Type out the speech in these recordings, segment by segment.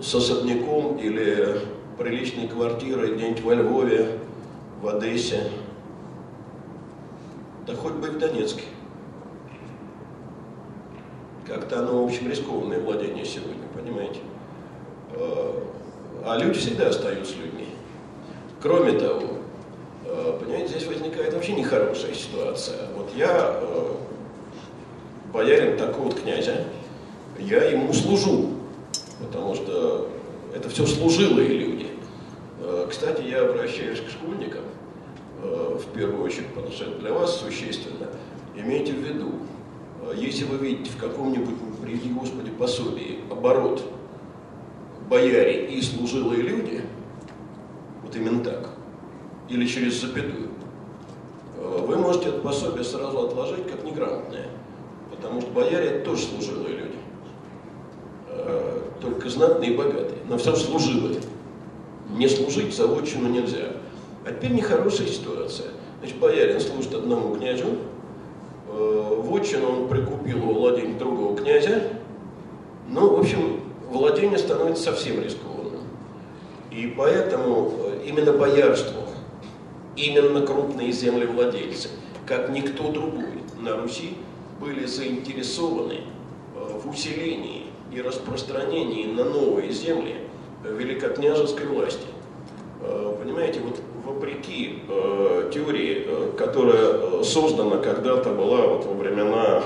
с особняком или приличной квартирой где-нибудь во Львове, в Одессе, да хоть бы и в Донецке. Как-то оно, в общем, рискованное владение сегодня, понимаете? А, а люди всегда остаются людьми. Кроме того, а, понимаете, здесь возникает вообще нехорошая ситуация. Вот я а, боярин такого вот князя, я ему служу, потому что это все служилые люди. Кстати, я обращаюсь к школьникам, в первую очередь, потому что это для вас существенно. Имейте в виду, если вы видите в каком-нибудь, приведи Господи, пособии оборот бояре и служилые люди, вот именно так, или через запятую, вы можете это пособие сразу отложить как неграмотное, потому что бояре это тоже служилые люди, только знатные и богатые, но все служилые. Не служить за отчину нельзя. А теперь нехорошая ситуация. Значит, боярин служит одному князю, Э, вотчину он прикупил у другого князя. Ну, в общем, владение становится совсем рискованным. И поэтому э, именно боярство, именно крупные землевладельцы, как никто другой на Руси, были заинтересованы э, в усилении и распространении на новые земли великокняжеской власти. Понимаете, вот вопреки э, теории, э, которая э, создана когда-то была вот во времена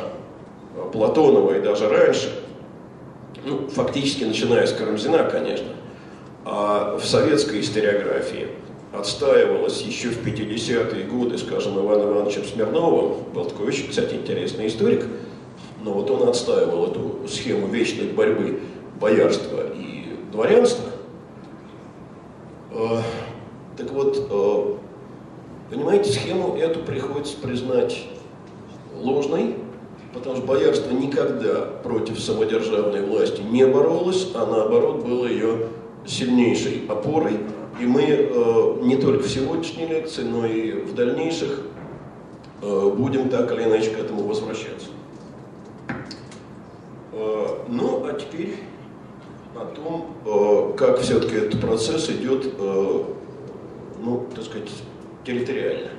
э, Платонова и даже раньше, ну, фактически начиная с Карамзина, конечно, а в советской историографии отстаивалась еще в 50-е годы, скажем, Иваном Ивановичем Смирновым, был такой очень, кстати, интересный историк, но вот он отстаивал эту схему вечной борьбы боярства и дворянства. Э, так вот, э, понимаете, схему эту приходится признать ложной, потому что боярство никогда против самодержавной власти не боролось, а наоборот было ее сильнейшей опорой. И мы э, не только в сегодняшней лекции, но и в дальнейших будем так или иначе к этому возвращаться. Ну, а теперь о том, как все-таки этот процесс идет ну, так сказать, территориально.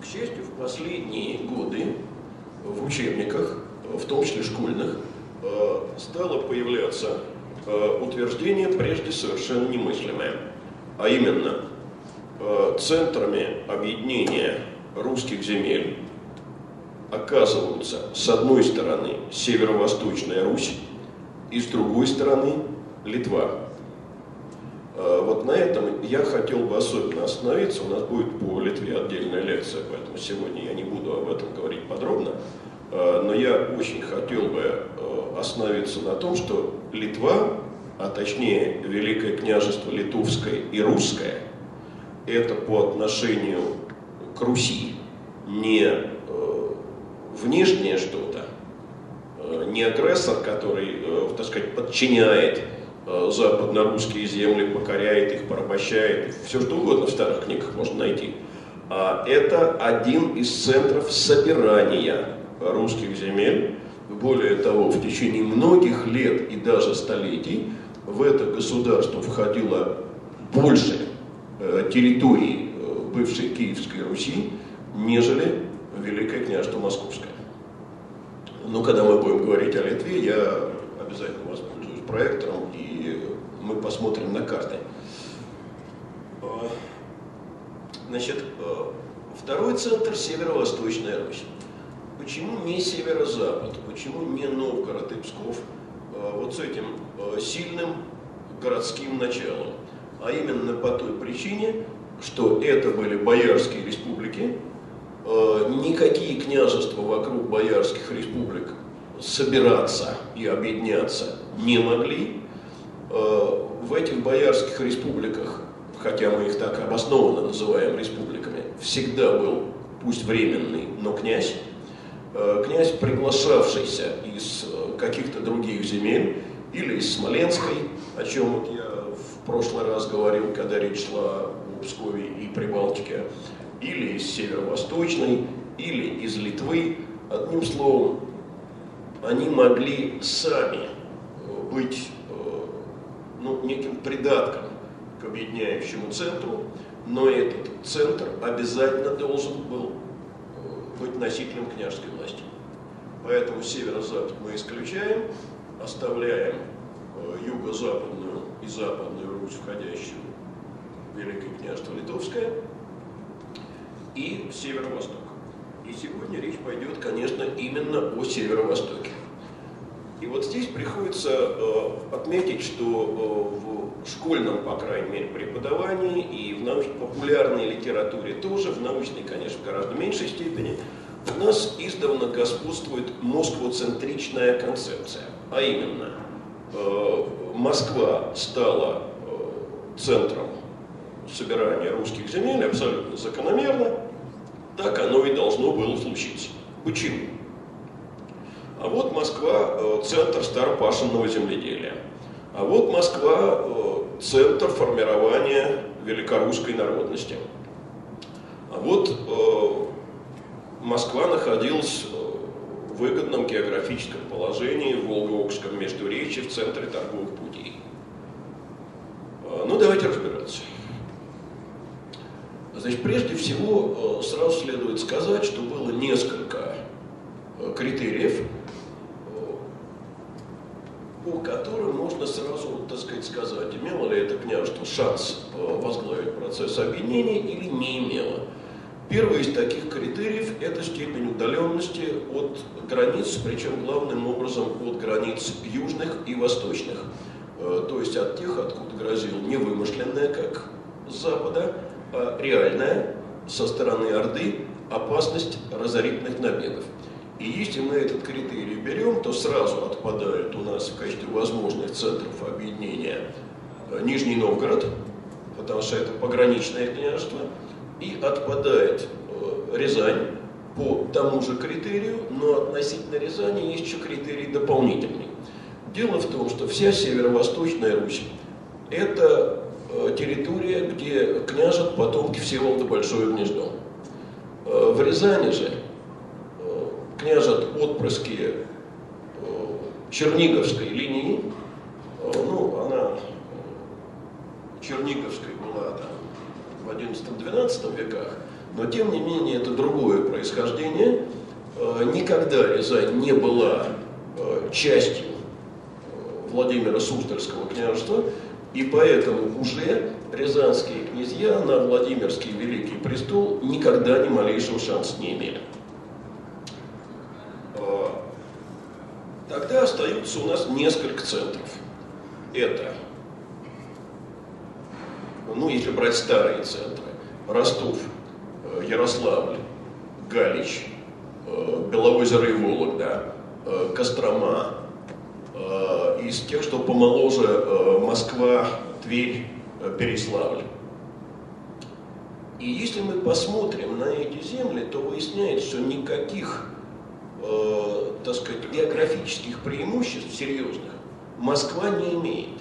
К счастью, в последние годы в учебниках, в том числе школьных, стало появляться утверждение, прежде совершенно немыслимое, а именно центрами объединения русских земель оказываются с одной стороны северо-восточная Русь и с другой стороны Литва. А, вот на этом я хотел бы особенно остановиться. У нас будет по Литве отдельная лекция, поэтому сегодня я не буду об этом говорить подробно. А, но я очень хотел бы а, остановиться на том, что Литва, а точнее Великое княжество Литовское и Русское, это по отношению к Руси не внешнее что-то, не агрессор, который, так сказать, подчиняет Э, западно-русские земли, покоряет их, порабощает, все что угодно в старых книгах можно найти. А это один из центров собирания русских земель. Более того, в течение многих лет и даже столетий в это государство входило больше э, территорий э, бывшей Киевской Руси, нежели Великое княжество Московское. Но когда мы будем говорить о Литве, я обязательно воспользуюсь проектором мы посмотрим на карты. Значит, второй центр – северо-восточная Русь. Почему не северо-запад? Почему не Новгород и Псков? Вот с этим сильным городским началом. А именно по той причине, что это были боярские республики, никакие княжества вокруг боярских республик собираться и объединяться не могли, Э, в этих боярских республиках, хотя мы их так обоснованно называем республиками, всегда был, пусть временный, но князь, э, князь, приглашавшийся из э, каких-то других земель или из Смоленской, о чем вот я в прошлый раз говорил, когда речь шла о Пскове и Прибалтике, или из Северо-Восточной, или из Литвы. Одним словом, они могли сами быть ну, неким придатком к объединяющему центру, но этот центр обязательно должен был быть носителем княжеской власти. Поэтому северо-запад мы исключаем, оставляем юго-западную и западную Русь, входящую в Великое княжество Литовское, и северо-восток. И сегодня речь пойдет, конечно, именно о северо-востоке. И вот здесь приходится э, отметить, что э, в школьном, по крайней мере, преподавании и в научно-популярной литературе тоже, в научной, конечно, гораздо меньшей степени, у нас издавна господствует москвоцентричная концепция. А именно, э, Москва стала э, центром собирания русских земель абсолютно закономерно, так оно и должно было случиться. Почему? А вот Москва э, – центр старопашенного земледелия. А вот Москва э, – центр формирования великорусской народности. А вот э, Москва находилась в выгодном географическом положении в Волго-Окском междуречии в центре торговых путей. Ну, давайте разбираться. Значит, прежде всего, сразу следует сказать, что было несколько критериев, по которым можно сразу, так сказать, сказать, имело ли это княжество шанс э, возглавить процесс объединения или не имело. Первый из таких критериев – это степень удаленности от границ, причем главным образом от границ южных и восточных. Э, то есть от тех, откуда грозил не вымышленная, как с запада, реальная со стороны Орды опасность разорительных набегов. И если мы этот критерий берем, то сразу отпадает у нас в качестве возможных центров объединения э, Нижний Новгород, потому что это пограничное княжество, и отпадает э, Рязань по тому же критерию, но относительно Рязани есть еще критерий дополнительный. Дело в том, что вся северо-восточная Русь – это э, территория, где княжат потомки Всеволода Большое Гнездо. В Рязани же княжат отпрыски э, Черниговской линии, э, ну, она э, Черниговской была там в XI-XII веках, но тем не менее это другое происхождение. Никогда Рязань не была частью Владимира Суздальского княжества, и поэтому уже рязанские князья на Владимирский Великий престол никогда ни малейшего шанса не имели. Тогда остаются у нас несколько центров. Это, ну, если брать старые центры, Ростов, э, Ярославль, Галич, э, Белоозеро и Вологда, э, Кострома, из тех, что помоложе Москва, Тверь, Переславль. И если мы посмотрим на эти земли, то выясняется, что никаких э, так сказать, географических преимуществ серьезных Москва не имеет.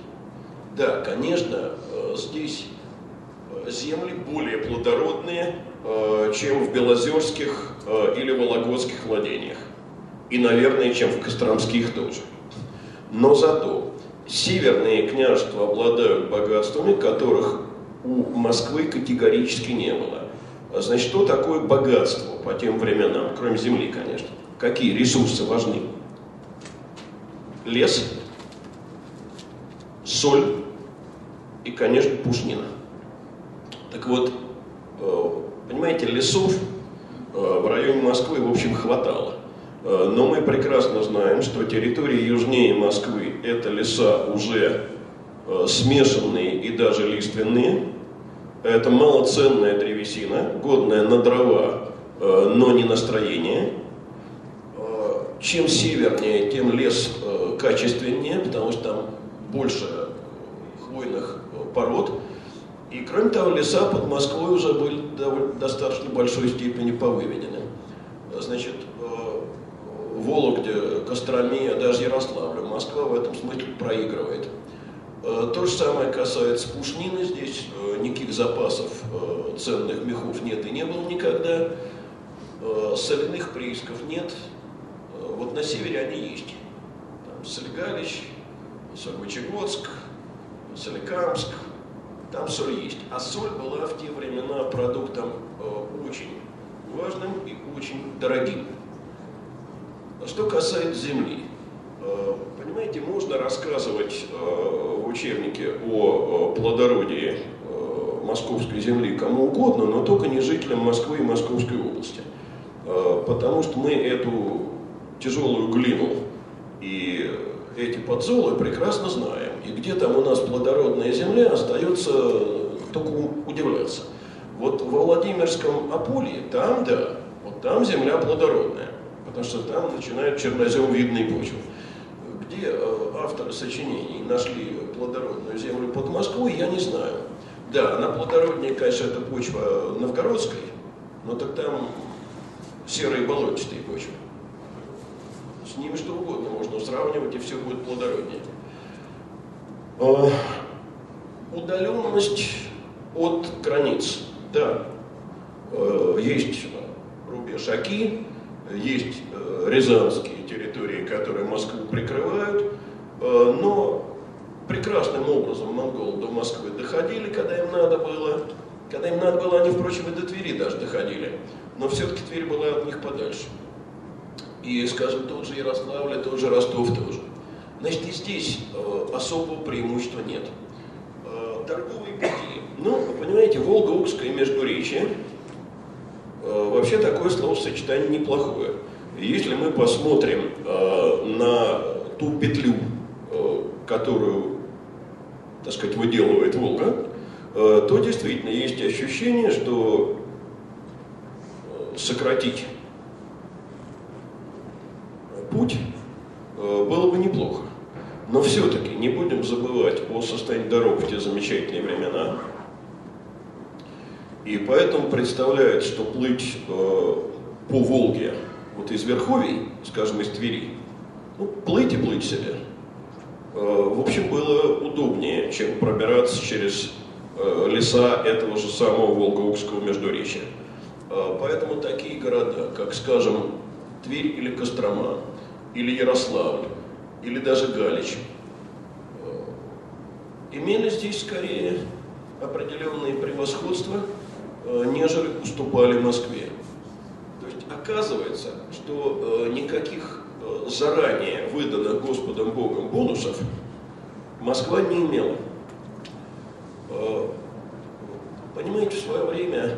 Да, конечно, э, здесь э, земли более плодородные, э, чем в Белозерских э, или Вологодских владениях. И, наверное, чем в Костромских тоже. Но зато северные княжества обладают богатствами, которых у Москвы категорически не было. Значит, что такое богатство по тем временам, кроме земли, конечно? какие ресурсы важны. Лес, соль и, конечно, пушнина. Так вот, э, понимаете, лесов э, в районе Москвы, в общем, хватало. Э, но мы прекрасно знаем, что территории южнее Москвы – это леса уже смешанные и даже лиственные. Это малоценная древесина, годная на дрова, но не на строение – чем севернее, тем лес э, качественнее, потому что там больше хвойных э, пород. И кроме того, леса под Москвой уже были в достаточно большой степени повыведены. Значит, э, Вологде, Костроме, даже Ярославлю. Москва в этом смысле проигрывает. То же самое касается пушнины. Здесь никаких запасов ценных мехов нет и не было никогда. Соляных приисков нет, вот на севере они есть. Там Сальгалич, Сольвычегодск, Соликамск, там соль есть. А соль была в те времена продуктом э, очень важным и очень дорогим. Что касается земли, э, понимаете, можно рассказывать э, в учебнике о плодородии э, московской земли кому угодно, но только не жителям Москвы и Московской области. Потому что мы эту тяжелую глину и эти подзолы прекрасно знаем. И где там у нас плодородная земля, остается только удивляться. Вот во Владимирском Апулье, там, да, вот там земля плодородная, потому что там начинают черноземвидные почвы. Где э, авторы сочинений нашли плодородную землю под Москвой, я не знаю. Да, она плодороднее, конечно, это почва новгородской, но так там серые болотистые почвы. С ними что угодно можно сравнивать, и все будет плодороднее. Э, удаленность от границ. Да, э, есть рубеж Аки, есть э, рязанские территории, которые Москву прикрывают, э, но прекрасным образом монголы до Москвы доходили, когда им надо было. Когда им надо было, они, впрочем, и до Твери даже доходили. Но все-таки Тверь была от них подальше. И, скажем, тот же Ярославль, тот же Ростов тоже. Значит, и здесь особого преимущества нет. торговые пути ну, вы понимаете, Волга-Укское междуречие э, вообще такое словосочетание неплохое. Если мы посмотрим э, на ту петлю, э, которую, так сказать, выделывает Волга, э, то действительно есть ощущение, что э, сократить путь э, было бы неплохо. Но все-таки не будем забывать о состоянии дорог в те замечательные времена, и поэтому представляют, что плыть э, по Волге, вот из Верховий, скажем, из Твери, ну, плыть и плыть себе, э, в общем, было удобнее, чем пробираться через э, леса этого же самого Волго-Укского междуречия. Э, поэтому такие города, как, скажем, Тверь или Кострома, или Ярославль, или даже Галич, э, имели здесь скорее определенные превосходства – нежели уступали Москве. То есть оказывается, что э, никаких э, заранее выданных Господом Богом бонусов Москва не имела. Понимаете, в свое время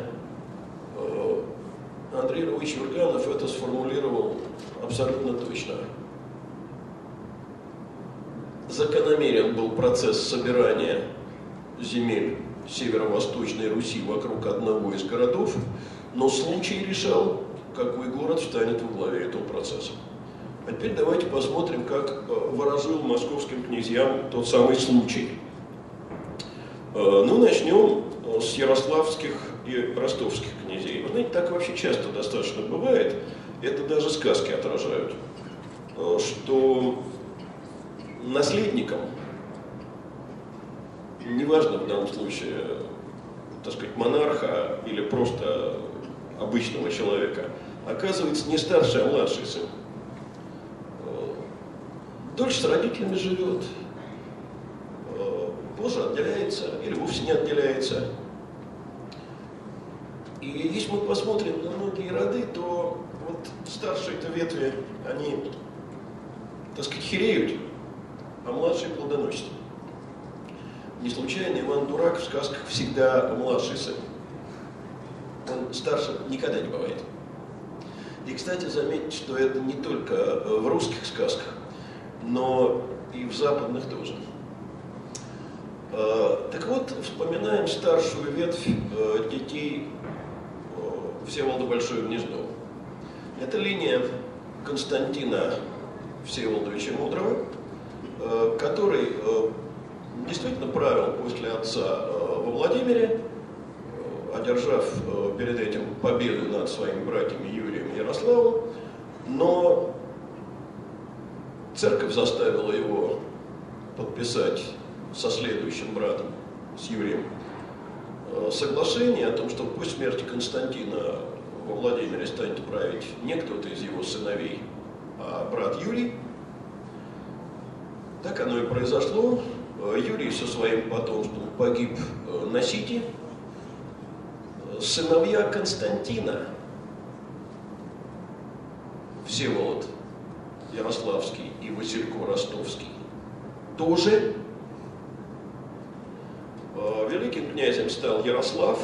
Андрей Ильич Юрганов это сформулировал абсолютно точно. Закономерен был процесс собирания земель северо-восточной Руси вокруг одного из городов, но случай решал, какой город встанет во главе этого процесса. А теперь давайте посмотрим, как э, выражил московским князьям тот самый случай. Э, ну, начнем э, с ярославских и ростовских князей. Вы знаете, так вообще часто достаточно бывает, это даже сказки отражают, что наследникам неважно в данном случае, так сказать, монарха или просто обычного человека, оказывается не старший, а младший сын. Дочь с родителями живет, позже отделяется или вовсе не отделяется. И если мы посмотрим на многие роды, то вот старшие-то ветви, они, так сказать, хереют, а младшие плодоносят. Не случайно Иван Дурак в сказках всегда младший сын. Он старше никогда не бывает. И, кстати, заметьте, что это не только э, в русских сказках, но и в западных тоже. Э, так вот, вспоминаем старшую ветвь э, детей Всеволода Большое Гнездо. Это линия Константина Всеволодовича Мудрого, который действительно правил после отца э, во Владимире, э, одержав э, перед этим победу над своими братьями Юрием и Ярославом, но церковь заставила его подписать со следующим братом, с Юрием, соглашение о том, что после смерти Константина во Владимире станет править не кто-то из его сыновей, а брат Юрий – Так оно и произошло. Юрий со своим потомством погиб на Сити. Сыновья Константина, Всеволод Ярославский и Василько Ростовский, тоже великим князем стал Ярослав.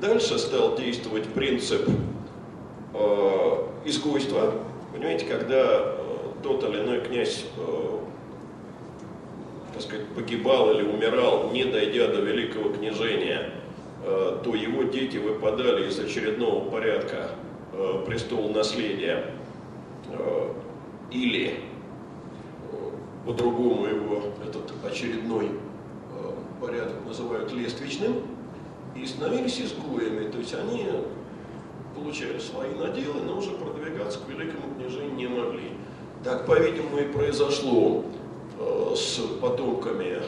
Дальше стал действовать принцип э, изгойства. Понимаете, когда э, тот или иной князь э, так сказать, погибал или умирал, не дойдя до великого княжения, э, то его дети выпадали из очередного порядка э, престол наследия э, или по-другому его этот очередной порядок называют лествичным, и становились изгоями, то есть они получали свои наделы, но уже продвигаться к великому княжению не могли. Так, по-видимому, и произошло с потомками э,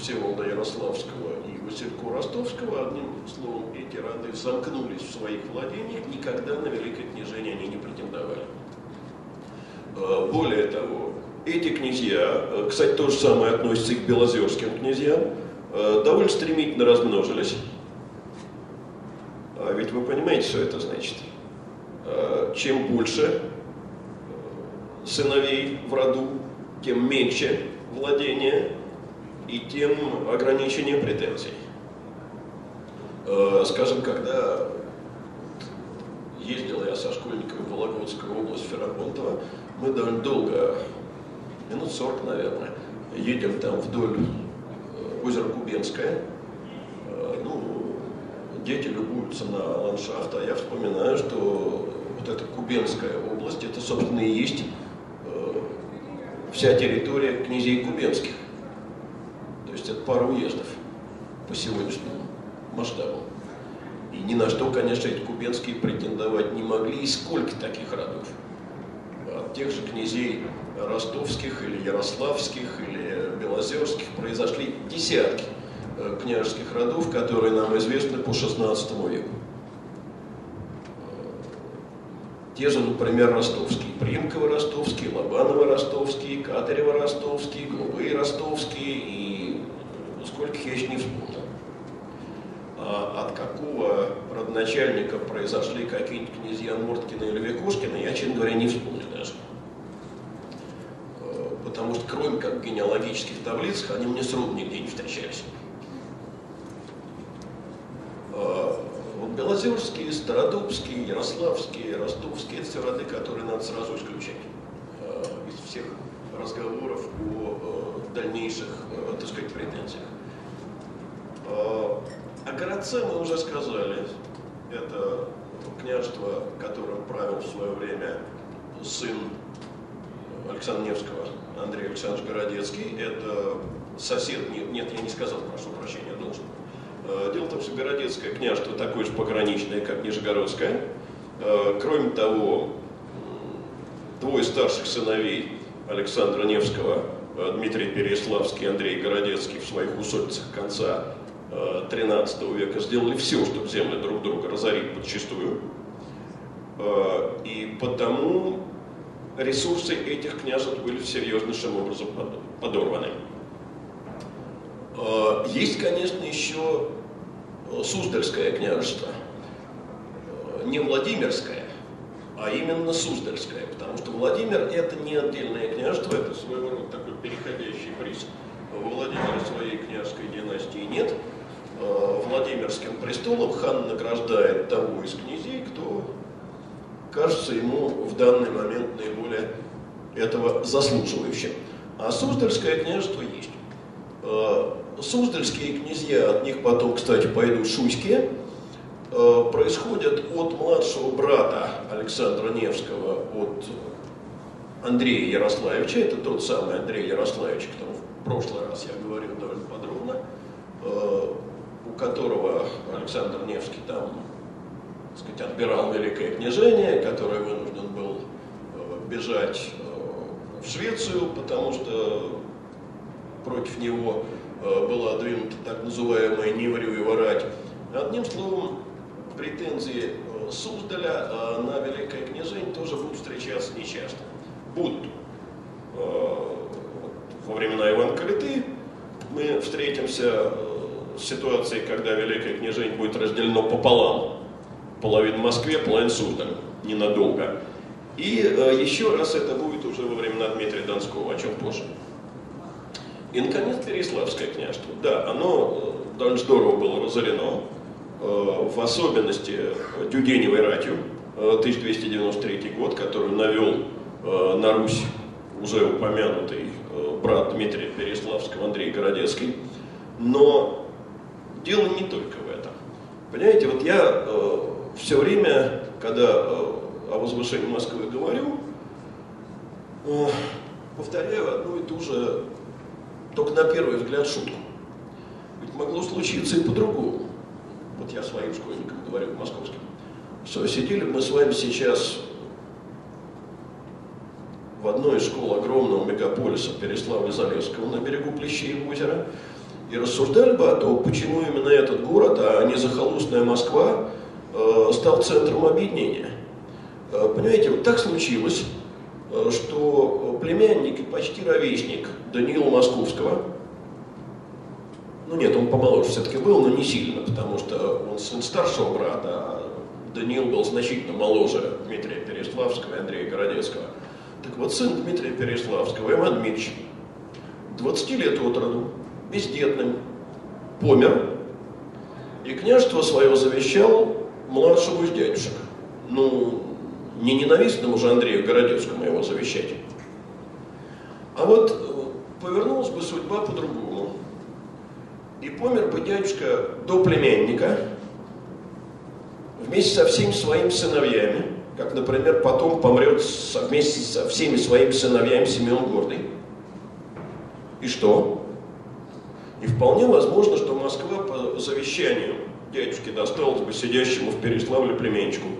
Всеволода Ярославского и Василько Ростовского. Одним словом, эти роды замкнулись в своих владениях, никогда на великое княжение они не претендовали. Э, более того, эти князья, э, кстати, то же самое относится и к белозерским князьям, э, довольно стремительно размножились. А ведь вы понимаете, что это значит? Э, чем больше сыновей в роду, тем меньше владения и тем ограничение претензий. Скажем, когда ездил я со школьниками в Вологодскую область, Ферапонтово, мы довольно долго минут 40, наверное. Едем там вдоль э, озера Кубенское. Э, ну, дети любуются на ландшафт, а я вспоминаю, что вот эта Кубенская область, это, собственно, и есть э, вся территория князей Кубенских. То есть это пара уездов по сегодняшнему масштабу. И ни на что, конечно, эти кубенские претендовать не могли. И сколько таких родов? От тех же князей ростовских или ярославских или белозерских произошли десятки э, княжеских родов, которые нам известны по XVI веку. Э, те же, например, ростовские, Примково-ростовские, Лобаново-ростовские, Катарево-ростовские, Голубые ростовские и сколько я еще не вспомнил. А от какого родоначальника произошли какие-нибудь князья Морткина или Викушкина, я, честно говоря, не вспомню даже потому что кроме как генеалогических таблицах они мне сроду нигде не встречались. А, вот Белозерские, Стародубские, Ярославские, Ростовские – это все роды, которые надо сразу исключать а, из всех разговоров о а, дальнейших, так сказать, претензиях. О городце мы уже сказали. Это княжество, которым правил в свое время сын Александра Невского, Андрей Александрович Городецкий. Это сосед, нет, я не сказал, прошу прощения. Э, дело в том, что Городецкое княжество такое же пограничное, как Нижегородское. Э, кроме того, двое старших сыновей Александра Невского, э, Дмитрий Переславский и Андрей Городецкий в своих усольцах конца XIII века сделали все, чтобы земли друг друга разорить подчистую. И потому ресурсы этих княжеств были серьезнейшим образом подорваны. А, есть, конечно, еще э, Суздальское княжество, э, не Владимирское, а именно Суздальское, потому что Владимир это не отдельное княжество, это своего рода такой переходящий приз. Во Владимире своей княжеской династии нет. Владимирским престолом хан награждает того из князей, кто кажется ему в данный момент наиболее этого заслуживающим. А Суздальское княжество есть. Суздальские князья, от них потом, кстати, пойдут шуйские, э, происходят от младшего брата Александра Невского, от Андрея Ярославича, это тот самый Андрей Ярославич, о в прошлый раз я говорил довольно подробно, э, у которого Александр Невский там сказать, отбирал Великое княжение, которое вынужден был э, бежать в Швецию, потому что против него была двинута так называемая Неврю и Варать. Одним словом, претензии Суздаля на Великое княжение тоже будут встречаться нечасто. Будут. во времена Ивана Калиты мы встретимся с ситуацией, когда Великое княжение будет разделено пополам. Половина Москве, половина Суздаль. Ненадолго. И э, еще раз это будет уже во времена Дмитрия Донского, о чем позже. И, наконец, Переславское княжество. Да, оно э, довольно здорово было разорено, э, в особенности Дюденевой ратью, 1293 э, год, которую навел на Русь уже упомянутый брат Дмитрия Переславского, Андрей Городецкий. Но дело не только в этом. Понимаете, вот я все время, когда о возвышении Москвы говорю, повторяю одну и ту же только на первый взгляд шутку. Ведь могло случиться и по-другому. Вот я своим школьникам говорю, московским, что сидели мы с вами сейчас в одной из школ огромного мегаполиса Переславля-Залесского на берегу Плещеев озера и рассуждали бы о том, почему именно этот город, а не захолустная Москва, э, стал центром объединения. Э, понимаете, вот так случилось, что племянник и почти ровесник Даниила Московского, ну нет, он помоложе все-таки был, но не сильно, потому что он сын старшего брата, а Даниил был значительно моложе Дмитрия Переславского и Андрея Городецкого. Так вот, сын Дмитрия Переславского, Иван Дмитриевич, 20 лет от роду, бездетным, помер, и княжество свое завещал младшему из дядюшек. Ну, не ненавистному же Андрею Городецкому его завещать. А вот э, повернулась бы судьба по-другому. И помер бы дядюшка до племянника вместе со всеми своими сыновьями, как, например, потом помрет вместе со всеми своими сыновьями Семен Гордый. И что? И вполне возможно, что Москва по завещанию дядюшки досталась бы сидящему в Переславле племенчику –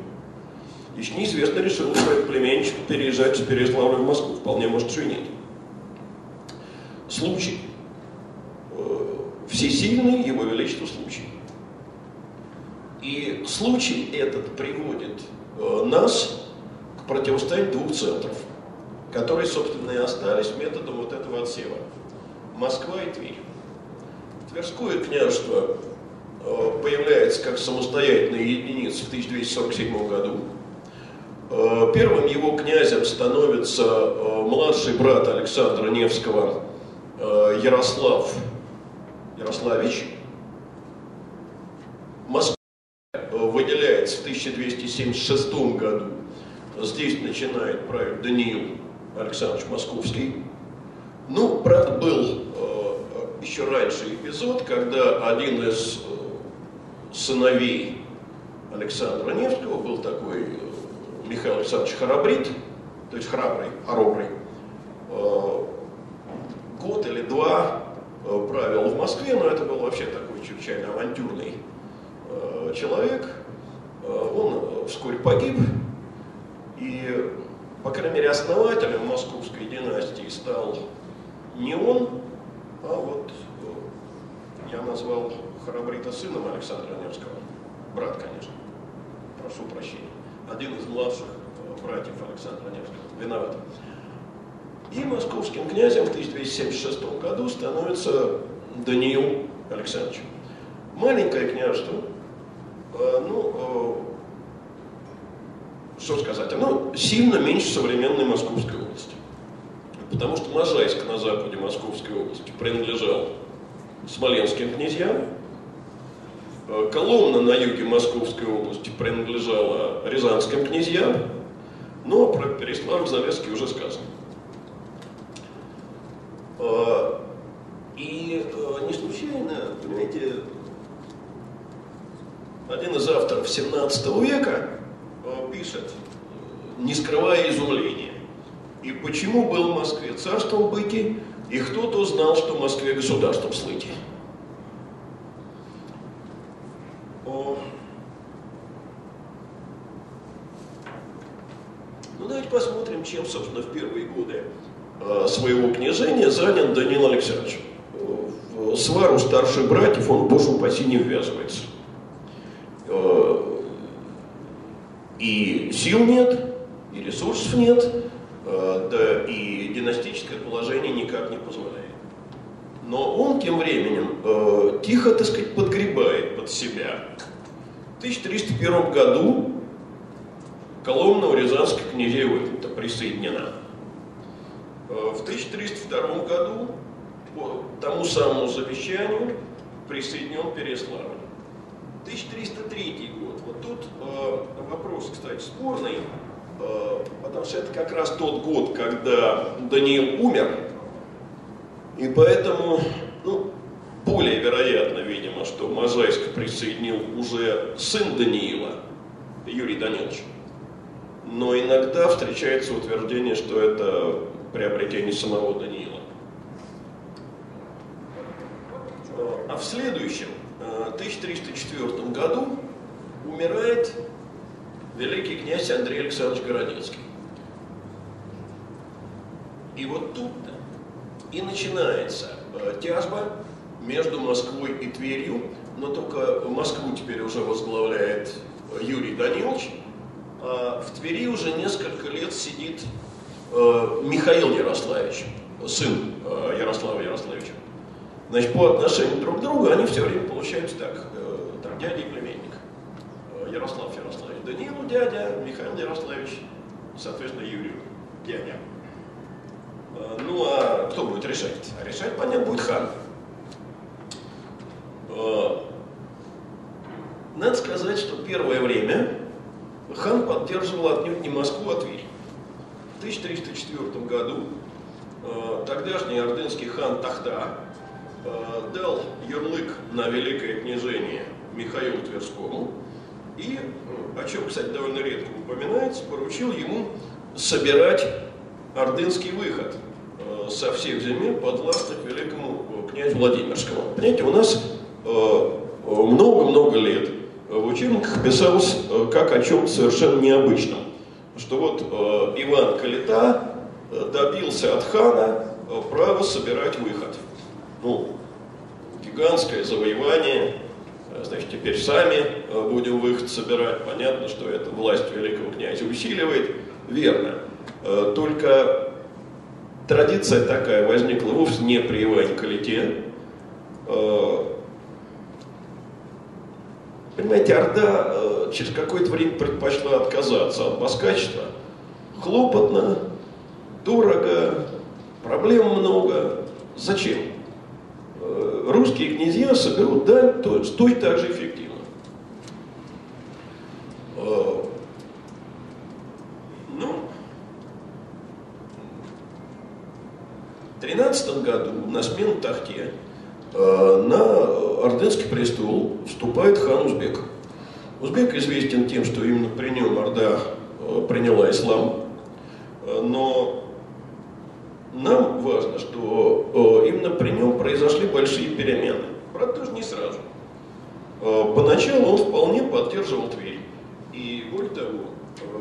Еще неизвестно, решил своих племенничков переезжать с Переславля в Москву. Вполне может, что и нет. Случай. Э, всесильный Его Величество случай. И случай этот приводит э, нас к противостоянию двух центров, которые, собственно, и остались методом вот этого отсева. Москва и Тверь. Тверское княжество э, появляется как самостоятельная единица в 1247 году, первым его князем становится э, младший брат Александра Невского э, Ярослав Ярославич. Москва выделяется в 1276 году. Здесь начинает править Даниил Александрович Московский. Ну, правда, был еще раньше эпизод, когда один из сыновей Александра Невского был такой Михаил Александрович Храбрит, то есть храбрый, хоробрый, э, год или два э, правил в Москве, но это был вообще такой чрезвычайно авантюрный э, человек. Он вскоре погиб, и, по крайней мере, основателем московской династии стал не он, а вот я назвал Храбрита сыном Александра Невского, брат, конечно, прошу прощения один из младших э, братьев Александра Невского, виноват. И московским князем в 1276 году становится Даниил Александрович. Маленькое княжество, э, ну, э, что сказать, оно сильно меньше современной Московской области. Потому что Можайск на западе Московской области принадлежал смоленским князьям, Коломна на юге Московской области принадлежала Рязанским князьям, но про Переславль-Залесский уже сказано. Э, и э, не случайно, понимаете, один из авторов 17 века пишет, не скрывая изумления, и почему был в Москве царством быки, и кто-то знал, что в Москве государством слыть. посмотрим, чем, собственно, в первые годы э, своего княжения занят Данил Александрович. В свару старших братьев он, боже упаси, не ввязывается. Э, и сил нет, и ресурсов нет, э, да и династическое положение никак не позволяет. Но он тем временем э, тихо, так сказать, подгребает под себя. В 1301 году Коломна у Рязанской князей Ойвента присоединена. Э, в 1302 году по тому самому завещанию присоединен Переславль. 1303 год. Вот тут э, вопрос, кстати, спорный, э, потому что это как раз тот год, когда Даниил умер, и поэтому, ну, более вероятно, видимо, что Мозайск присоединил уже сын Даниила, Юрий Данилович. Но иногда встречается утверждение, что это приобретение самого Даниила. А в следующем, 1304 э, году, умирает великий князь Андрей Александрович Городецкий. И вот тут-то и начинается э, тяжба между Москвой и Тверью, но только Москву теперь уже возглавляет Юрий Данилович, а в Твери уже несколько лет сидит э, Михаил Ярославич, сын э, Ярослава Ярославича. Значит, по отношению друг к другу они все время получаются так, э, там, дядя и племенник. Э, Ярослав Ярославич Данилу дядя, Михаил Ярославич, соответственно, Юрию дядя. Э, ну а кто будет решать? А решать, понятно, будет хан. Э, надо сказать, что первое время хан поддерживал отнюдь не Москву, а Тверь. В 1304 году э, тогдашний ордынский хан Тахта дал ярлык на великое княжение Михаилу Тверскому и, о чем, кстати, довольно редко упоминается, поручил ему собирать ордынский выход э, со всех земель, подвластных великому э, князю Владимирскому. Понимаете, у нас э, много-много лет в учебниках писалось как о чем совершенно необычном. Что вот Иван Калита добился от хана права собирать выход. Ну, гигантское завоевание, значит, теперь сами будем выход собирать. Понятно, что это власть великого князя усиливает. Верно. Э, только традиция такая возникла вовсе не при Иване Калите. Э, понимаете, Орда э, через какое-то время предпочла отказаться от баскачества. Хлопотно, дорого, проблем много. Зачем? Русские князья соберут дань точно так же эффективно. 13 году на смену Тахте э, на Ордынский престол вступает хан Узбек. Узбек известен тем, что именно при нем Орда э, приняла ислам, э, но нам важно, что именно при нем произошли большие перемены. Правда, тоже не сразу. Поначалу он вполне поддерживал Тверь. И более того,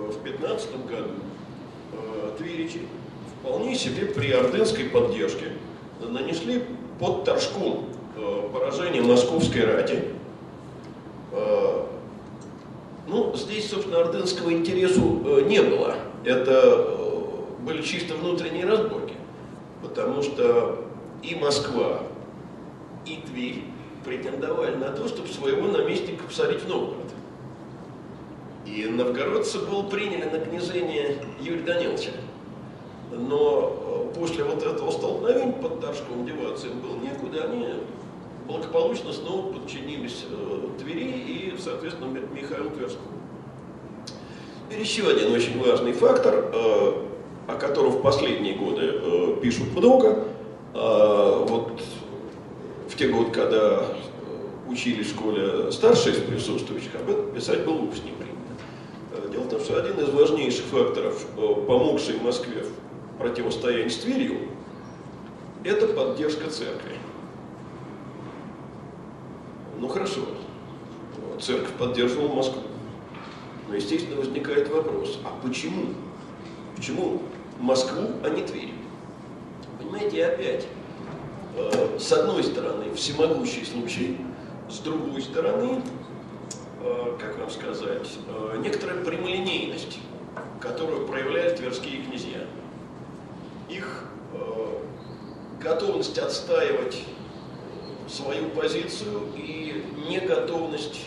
в 15 году Тверичи вполне себе при ордынской поддержке нанесли под Торжком э, поражение московской рати. Э, ну, здесь, собственно, ордынского интересу э, не было. Это были чисто внутренние разборки. Потому что и Москва, и Тверь претендовали на то, чтобы своего наместника посадить в Новгород. И новгородцы был приняли на княжение Юрия Даниловича но э, после вот этого столкновения под Торжком деваться им было некуда, они благополучно снова подчинились э, Твери и, соответственно, Михаилу Тверскому. Теперь еще один очень важный фактор, э, о котором в последние годы пишут много. Вот в те годы, когда учились в школе старшие из присутствующих, об этом писать было вовсе не принято. Дело в том, что один из важнейших факторов, помогший Москве противостояние с Тверью, это поддержка церкви. Ну хорошо, церковь поддерживала Москву. Но, естественно, возникает вопрос, а почему? Почему Москву, а не Тверь? Понимаете, опять, э, с одной стороны, всемогущий случай, с другой стороны, э, как вам сказать, э, некоторая прямолинейность, которую проявляют тверские князья их э, готовность отстаивать свою позицию и неготовность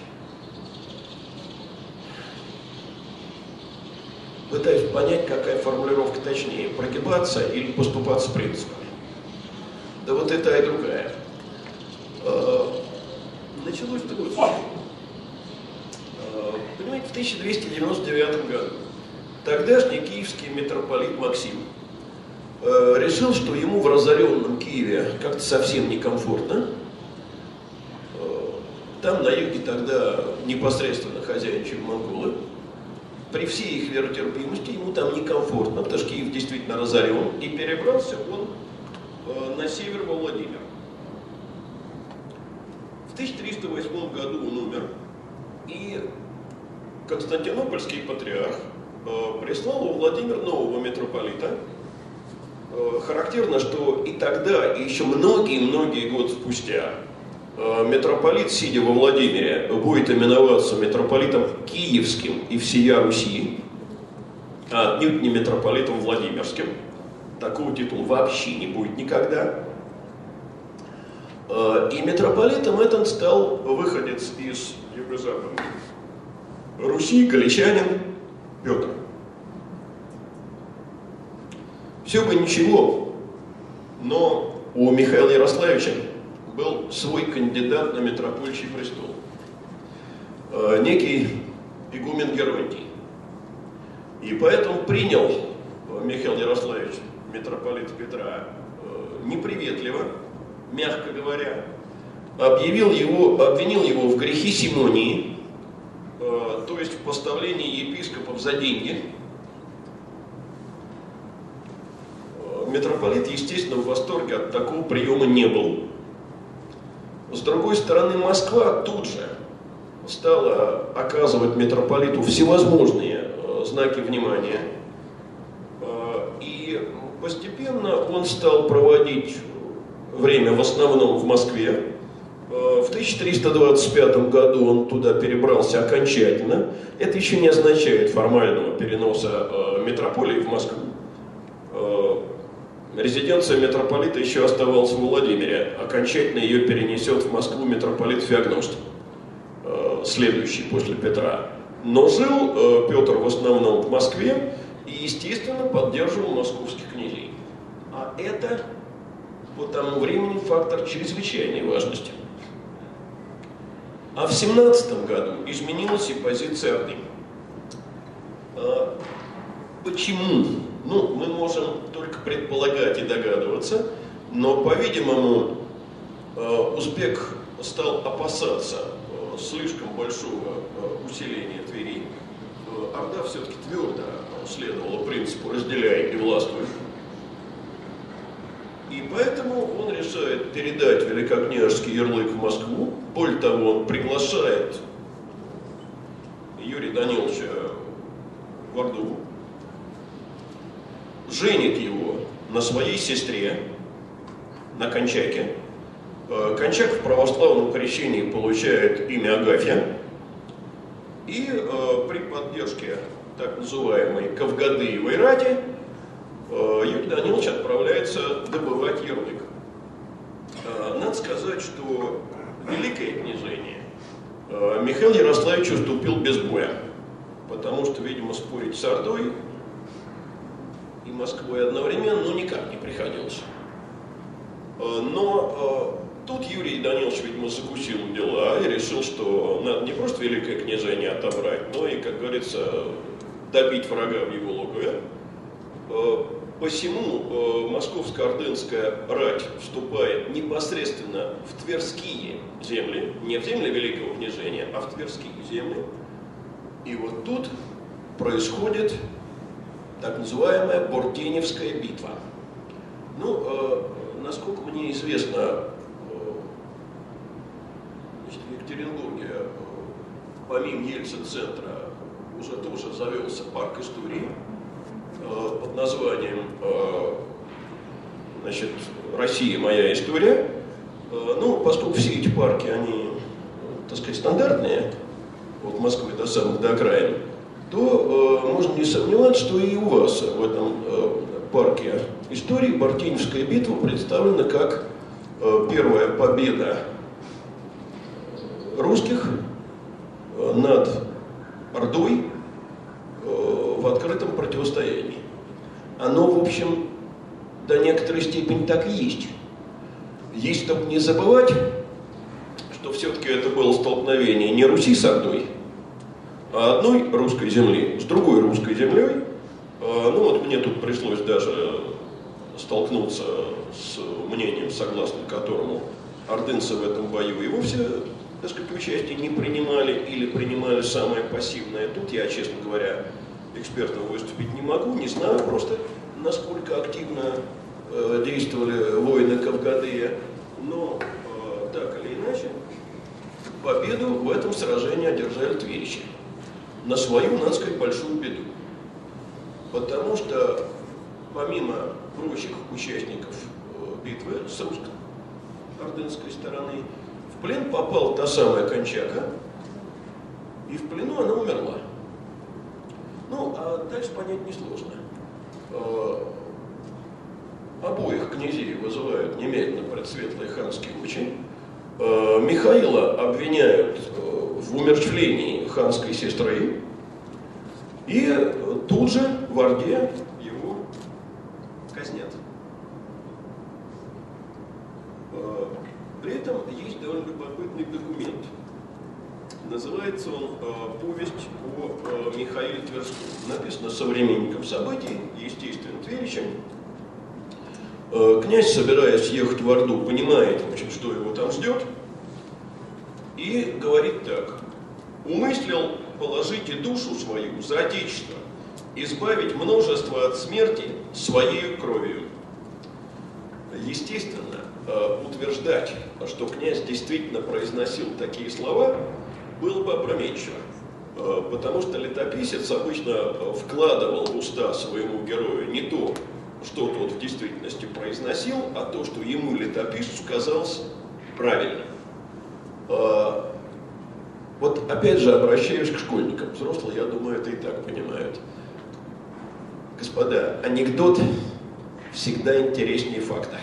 пытаюсь понять, какая формулировка точнее, прогибаться или поступаться принципами. Да вот это и другая. А, началось такое а, Понимаете, в 1299 году тогдашний киевский митрополит Максим а, решил, что ему в разоренном Киеве как-то совсем некомфортно. Там на юге тогда непосредственно хозяйничали монголы при всей их веротерпимости ему там некомфортно, потому что Киев действительно разорен, и перебрался он э, на север во Владимир. В 1308 году он умер, и Константинопольский патриарх э, прислал во Владимир нового митрополита. Э, характерно, что и тогда, и еще многие-многие годы спустя Э, митрополит, сидя во Владимире, будет именоваться митрополитом Киевским и всея Руси, а отнюдь не митрополитом Владимирским. Такого титула вообще не будет никогда. Э, и митрополитом этот стал выходец из юго-западной Руси, галичанин Петр. Все бы ничего, но у Михаила Ярославича был свой кандидат на митрополичий престол, э, некий игумен Геронтий. И поэтому принял э, Михаил Ярославич, митрополит Петра, э, неприветливо, мягко говоря, объявил его, обвинил его в грехе симонии, то есть в поставлении епископов за деньги. Митрополит, естественно, в восторге от такого приема не был. С другой стороны, Москва тут же стала оказывать митрополиту всевозможные э, знаки внимания. Э, и постепенно он стал проводить время в основном в Москве. Э, в 1325 году он туда перебрался окончательно. Это еще не означает формального переноса метрополии в Москву резиденция митрополита еще оставалась в Владимире. Окончательно ее перенесет в Москву митрополит Феогност, э, следующий после Петра. Но жил э, Петр в основном в Москве и, естественно, поддерживал московских князей. А это по тому времени фактор чрезвычайной важности. А в 17 году изменилась и позиция Орды. А почему? Ну, мы можем только предполагать и догадываться, но, по-видимому, э, узбек стал опасаться э, слишком большого э, усиления Твери. Орда все-таки твердо следовала принципу «разделяй и властвуй». И поэтому он решает передать великокняжеский ярлык в Москву. Более того, он приглашает Юрия Даниловича в Орду, женит его на своей сестре, на Кончаке. Э, Кончак в православном крещении получает имя Агафья. И э, при поддержке так называемой Кавгадыевой рати э, Юрий Данилович отправляется добывать ярлык. Э, надо сказать, что Великое княжение Михаил Ярославич уступил без боя, потому что, видимо, спорить с Ордой и Москвой одновременно, ну, никак не приходилось. Э, но э, тут Юрий Данилович, видимо, закусил дела и решил, что надо не просто Великое княжение отобрать, но и, как говорится, добить врага в его логове. Э, посему московско-ордынская рать вступает непосредственно в Тверские земли, не в земли Великого княжения, а в Тверские земли. И вот тут происходит так называемая Бурденевская битва. Ну, э, насколько мне известно, э, значит, в Екатеринбурге, э, помимо Ельцин-центра, уже тоже завелся парк истории э, под названием э, значит, «Россия. Моя история». Э, ну, поскольку все эти парки, они, так сказать, стандартные, от Москвы до самых до окраин, то э, можно не сомневаться, что и у вас в этом э, парке истории Бартеневская битва представлена как э, первая победа русских э, над Ордой э, в открытом противостоянии. Оно, в общем, до некоторой степени так и есть. Есть только не забывать, что все-таки это было столкновение не Руси с Ордой, одной русской земли с другой русской землей. А, ну вот мне тут пришлось даже столкнуться с мнением, согласно которому ордынцы в этом бою и вовсе так сказать, участие не принимали или принимали самое пассивное. Тут я, честно говоря, экспертом выступить не могу, не знаю просто, насколько активно э, действовали воины Кавгадыя. Но э, так или иначе, победу в этом сражении одержали тверичи. На свою, надо сказать, большую беду. Потому что помимо прочих участников э, битвы с русской ордынской стороны, в плен попал та самая Кончака, и в плену она умерла. Ну, а дальше понять несложно. Э, обоих князей вызывают немедленно предсветлые ханские очи. Э, Михаила обвиняют э, в умерщвлении ханской сестры. И тут же в Орде его казнят. При этом есть довольно любопытный документ. Называется он «Повесть о Михаиле Тверском». Написано современником событий, естественно, Тверичем. Э, князь, собираясь ехать в Орду, понимает, в общем, что его там ждет, и говорит так. «Умыслил положите душу свою за Отечество, избавить множество от смерти своей кровью». Естественно, э, утверждать, что князь действительно произносил такие слова, было бы опрометчиво. Э, потому что летописец обычно вкладывал в уста своему герою не то, что тот в действительности произносил, а то, что ему летописцу казалось правильным. А, вот опять же обращаюсь к школьникам. Взрослые, я думаю, это и так понимают. Господа, анекдот всегда интереснее факта.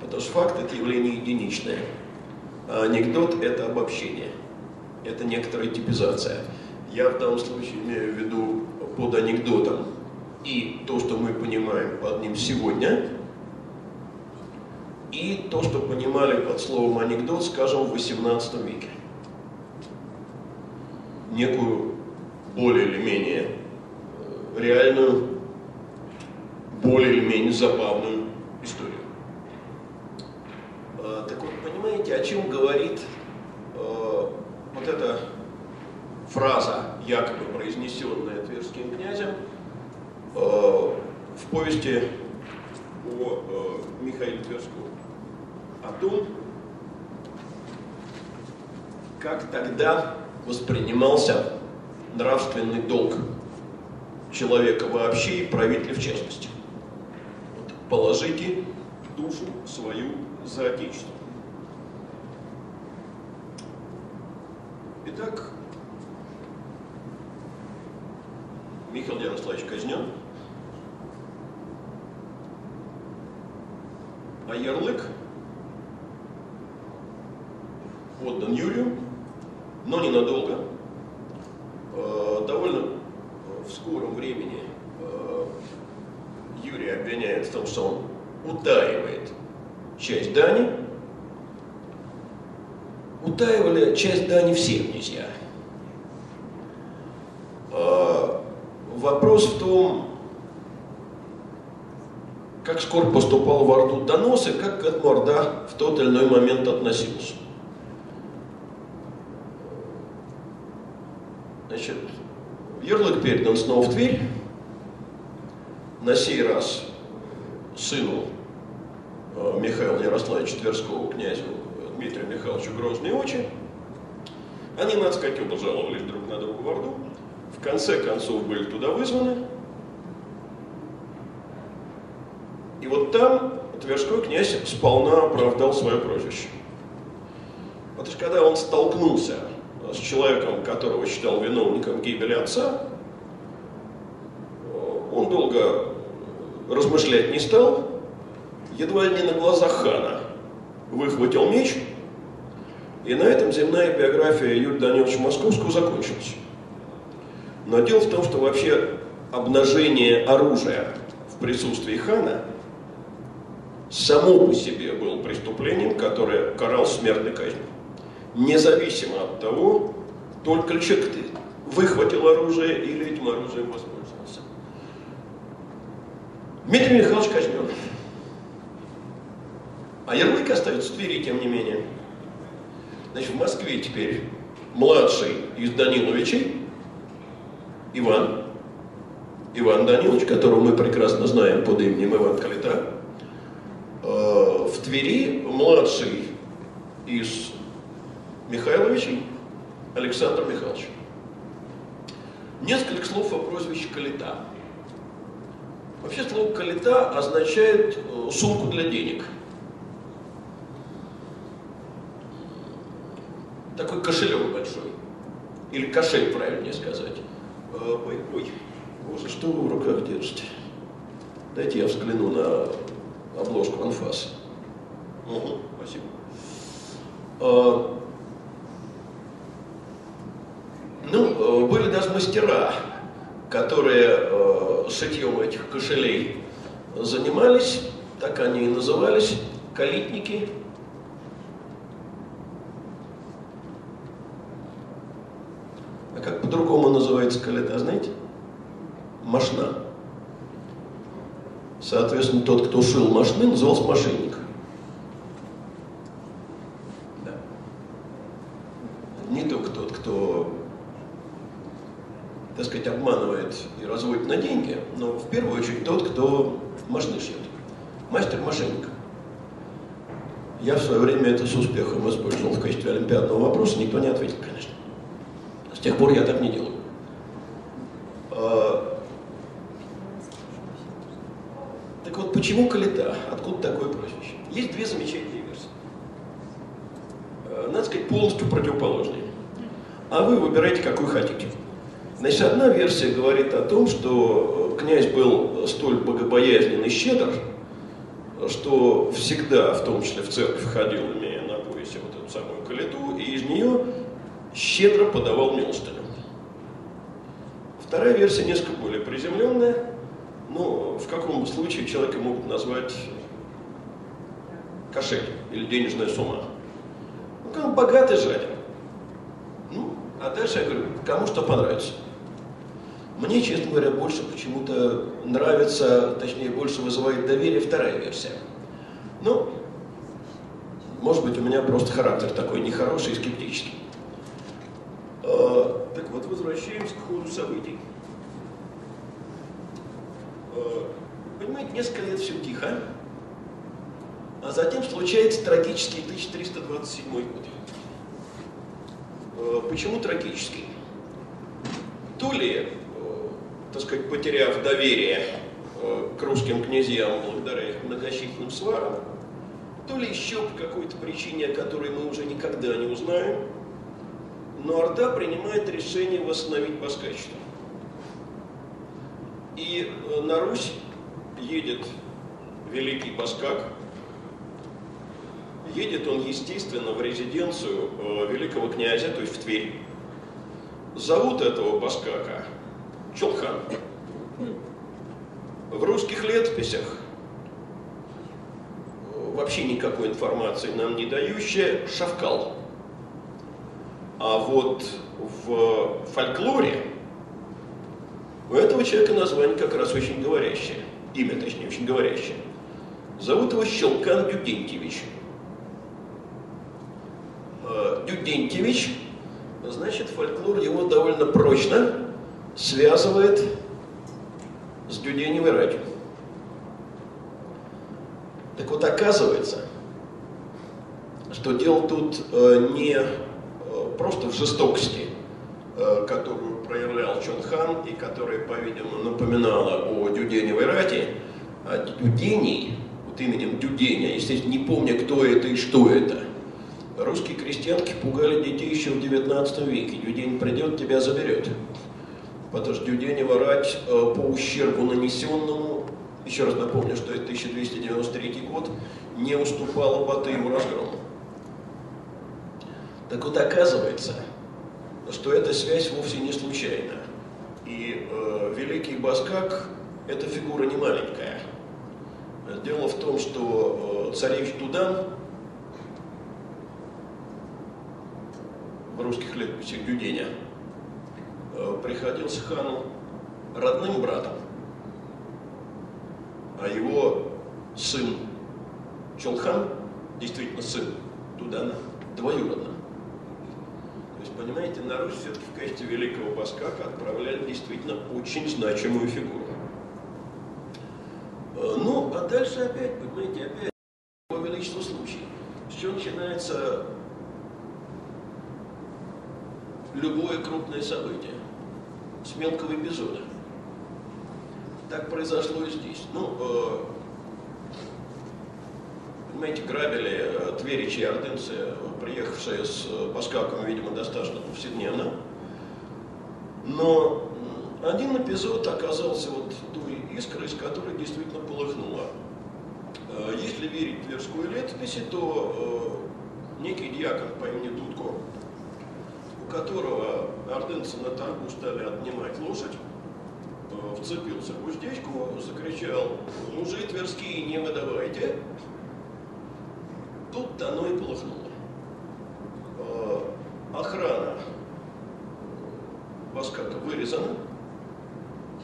Потому что факт – это явление единичное. А анекдот – это обобщение. Это некоторая типизация. Я в данном случае имею в виду под анекдотом и то, что мы понимаем под ним сегодня, и то, что понимали под словом анекдот, скажем, в XVIII веке. Некую более или менее э, реальную, более или менее забавную историю. А, так вот, понимаете, о чем говорит э, вот эта фраза, якобы произнесенная Тверским князем, Э, в повести о Михаиле Тверском о том, как тогда воспринимался нравственный долг человека вообще и правителя в частности. Вот, положите душу свою за Отечество. Итак, Михаил Ярославович казнен. А ярлык отдан Юрию, но ненадолго. Э, довольно в скором времени э, Юрий обвиняет в том, что он утаивает часть дани. Утаивали часть дани все князья. Э, вопрос в том, как скоро поступал в Орду донос и как к этому Орда в тот или иной момент относился. Значит, ярлык передан снова в Тверь. На сей раз сыну э, Михаила Ярославича Тверского, князю Дмитрию Михайловичу Грозные очи. Они, надо сказать, оба жаловались друг на друга в Орду. В конце концов были туда вызваны, И вот там Тверской князь сполна оправдал свое прозвище. Потому что когда он столкнулся с человеком, которого считал виновником гибели отца, он долго размышлять не стал, едва не на глазах хана выхватил меч, и на этом земная биография Юрия Даниловича Московского закончилась. Но дело в том, что вообще обнажение оружия в присутствии хана само по себе было преступлением, которое каралось смертной казнью. Независимо от того, только ли человек выхватил оружие или этим оружием воспользовался. Дмитрий Михайлович казнен. А ярлык остается в Твери, тем не менее. Значит, в Москве теперь младший из Даниловичей Иван, Иван Данилович, которого мы прекрасно знаем под именем Иван Калита, э, в Твери младший из Михайловичей Александр Михайлович. Несколько слов о прозвище Калита. Вообще слово Калита означает э, сумку для денег. Такой кошелек большой. Или кошель, правильнее сказать. Э, ой, ой, боже, что вы в руках держите? Дайте я взгляну на обложку анфаса. Угу, спасибо. А, ну, э, были даже мастера, которые э, шитьем этих кошелей занимались, так они и назывались, калитники. А как по-другому называется калита, знаете? Машна. Соответственно, тот, кто шил машины, назывался мошенник. Да. Не только тот, кто, так сказать, обманывает и разводит на деньги, но в первую очередь тот, кто машины шьет. Мастер-мошенник. Я в свое время это с успехом использовал в качестве олимпиадного вопроса, никто не ответил, конечно. С тех пор я так не делаю. А, так вот, почему Калита? Откуда такое прозвище? Есть две замечательные версии. А, надо сказать, полностью противоположные. А вы выбирайте, какую хотите. Значит, одна версия говорит о том, что князь был столь богобоязнен и щедр, что всегда, в том числе в церковь, ходил, имея на поясе вот эту самую калиту, и из нее щедро подавал милостыню. Вторая версия несколько более приземленная, но в каком случае человека могут назвать кошель или денежная сумма. Ну, как богатый жаден. Ну, а дальше я говорю, кому что понравится. Мне, честно говоря, больше почему-то нравится, точнее, больше вызывает доверие вторая версия. Ну, может быть, у меня просто характер такой нехороший и скептический. А, так вот, возвращаемся к ходу событий. А, понимаете, несколько лет все тихо, а затем случается трагический 1327 год. А, почему трагический? То ли, так сказать, потеряв доверие к русским князьям благодаря их многочисленным сварам, то ли еще по какой-то причине, о которой мы уже никогда не узнаем, но Орда принимает решение восстановить баскачество. И э, на Русь едет великий баскак. Едет он, естественно, в резиденцию э, великого князя, то есть в Тверь. Зовут этого баскака Чулхан. В русских летописях э, вообще никакой информации нам не дающая Шавкал. А вот в фольклоре у этого человека название как раз очень говорящее. Имя, точнее, очень говорящее. Зовут его Щелкан Дюдентьевич. А, Дюдентьевич, значит, фольклор его довольно прочно связывает с Дюденевой радио. Так вот, оказывается, что дело тут э, не просто в жестокости, э, которую проявлял Чон Хан и которая, по-видимому, напоминала о Дюденевой рати, а Дюдений, вот именем Дюденя, естественно, не помня, кто это и что это, русские крестьянки пугали детей еще в 19 веке. Дюдень придет, тебя заберет. Потому что Дюденева рать э, по ущербу нанесенному еще раз напомню, что это 1293 год, не уступала Батыему разгрому. Так вот оказывается, что эта связь вовсе не случайна. И э, великий Баскак – это фигура не маленькая. Дело в том, что э, царевич Тудан в русских летописях Дюденя приходился хану родным братом, а его сын Чолхан, действительно сын Тудана, двоюродным. То есть, понимаете, на Русь все-таки в качестве великого Баскака отправляли действительно очень значимую фигуру. Э, ну, а дальше опять, понимаете, опять его величество случай. С чего начинается любое крупное событие? С мелкого эпизода. Так произошло и здесь. Ну, э, понимаете, грабили э, тверичи и ордынцы, приехавшие с Баскаком, видимо, достаточно повседневно. Но один эпизод оказался вот той искрой, из которой действительно полыхнуло. Э, если верить Тверской летописи, то э, некий дьякон по имени Дудко, которого ордынцы на торгу стали отнимать лошадь, э, вцепился в уздечку, закричал «Мужи тверские, не выдавайте!» Тут-то оно и полыхнуло. Охрана Баскака вырезана,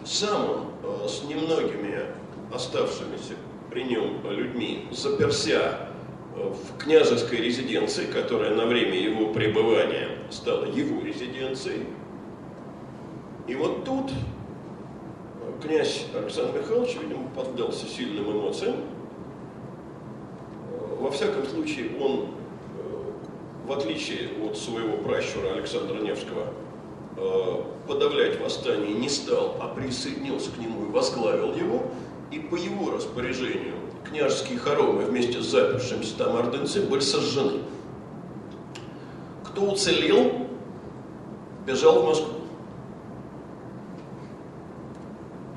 сам он э, с немногими оставшимися при нем людьми заперся э, в княжеской резиденции, которая на время его пребывания стала его резиденцией. И вот тут э, князь Александр Михайлович, видимо, поддался сильным эмоциям. Во всяком случае, он, в отличие от своего пращура Александра Невского, Э, подавлять восстание не стал, а присоединился к нему и возглавил его, и по его распоряжению княжеские хоромы вместе с запершимися там ордынцами были сожжены. Кто уцелел, бежал в Москву.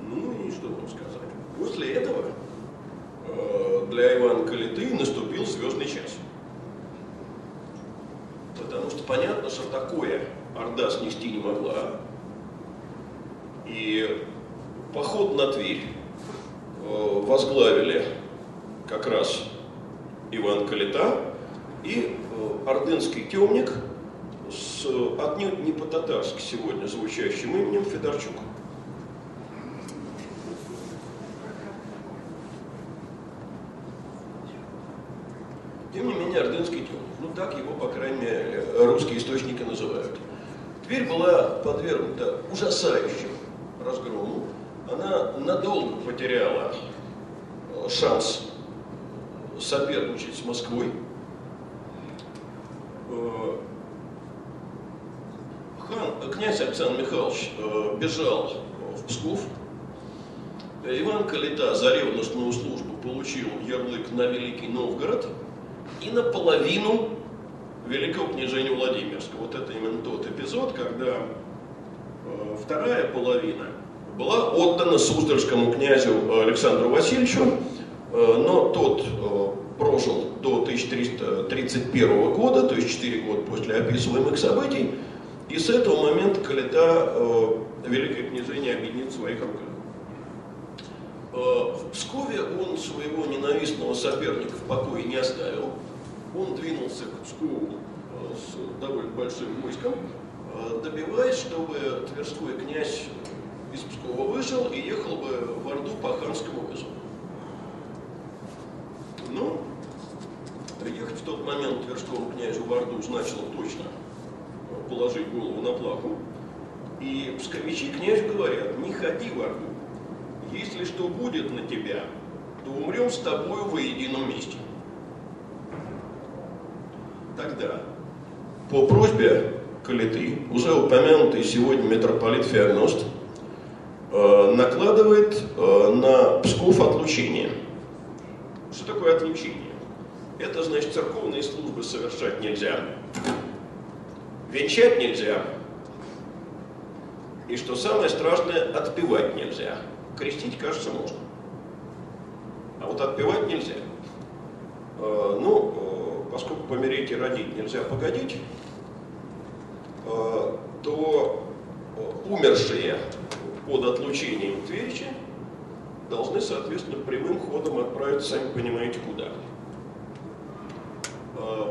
Ну и что вам сказать. После этого э, для Ивана Калиты наступил звездный час. Потому что понятно, что такое Орда снести не могла. И поход на Тверь э, возглавили как раз Иван Калита и э, ордынский темник с отнюдь не по-татарски сегодня звучащим именем Федорчук. Тем не менее, ордынский темник. Ну, так его, по крайней мере, русские источники называют. Тверь была подвергнута ужасающему разгрому. Она надолго потеряла э, шанс соперничать с Москвой. Хан, князь Александр Михайлович э, бежал в Псков. Иван Калита за ревностную службу получил ярлык на Великий Новгород и наполовину великого княжения Владимирского. Вот это именно тот эпизод, когда э, вторая половина была отдана Суздальскому князю Александру Васильевичу, э, но тот прожил до 1331 года, то есть 4 года после описываемых событий, и с этого момента Калита э, Великое княжение объединит своих руках. Э, в Пскове он своего ненавистного соперника в покое не оставил, он двинулся к Пскову э, с довольно большим войском, э, добиваясь, чтобы Тверской князь из Пскова вышел и ехал бы в Орду по ханскому вызову. Но ну, ехать в тот момент Тверскому князю в Орду значило точно положить голову на плаху. И псковичи князю говорят, не ходи в Орду. Если что будет на тебя, то умрем с тобою во едином месте тогда по просьбе Калиты, уже упомянутый сегодня митрополит Феогност, э, накладывает э, на Псков отлучение. Что такое отлучение? Это значит, церковные службы совершать нельзя, венчать нельзя, и что самое страшное, отпевать нельзя. Крестить, кажется, можно. а вот отпевать нельзя. Ну, поскольку помереть и родить нельзя погодить, то умершие под отлучением Тверича должны, соответственно, прямым ходом отправиться, сами понимаете, куда.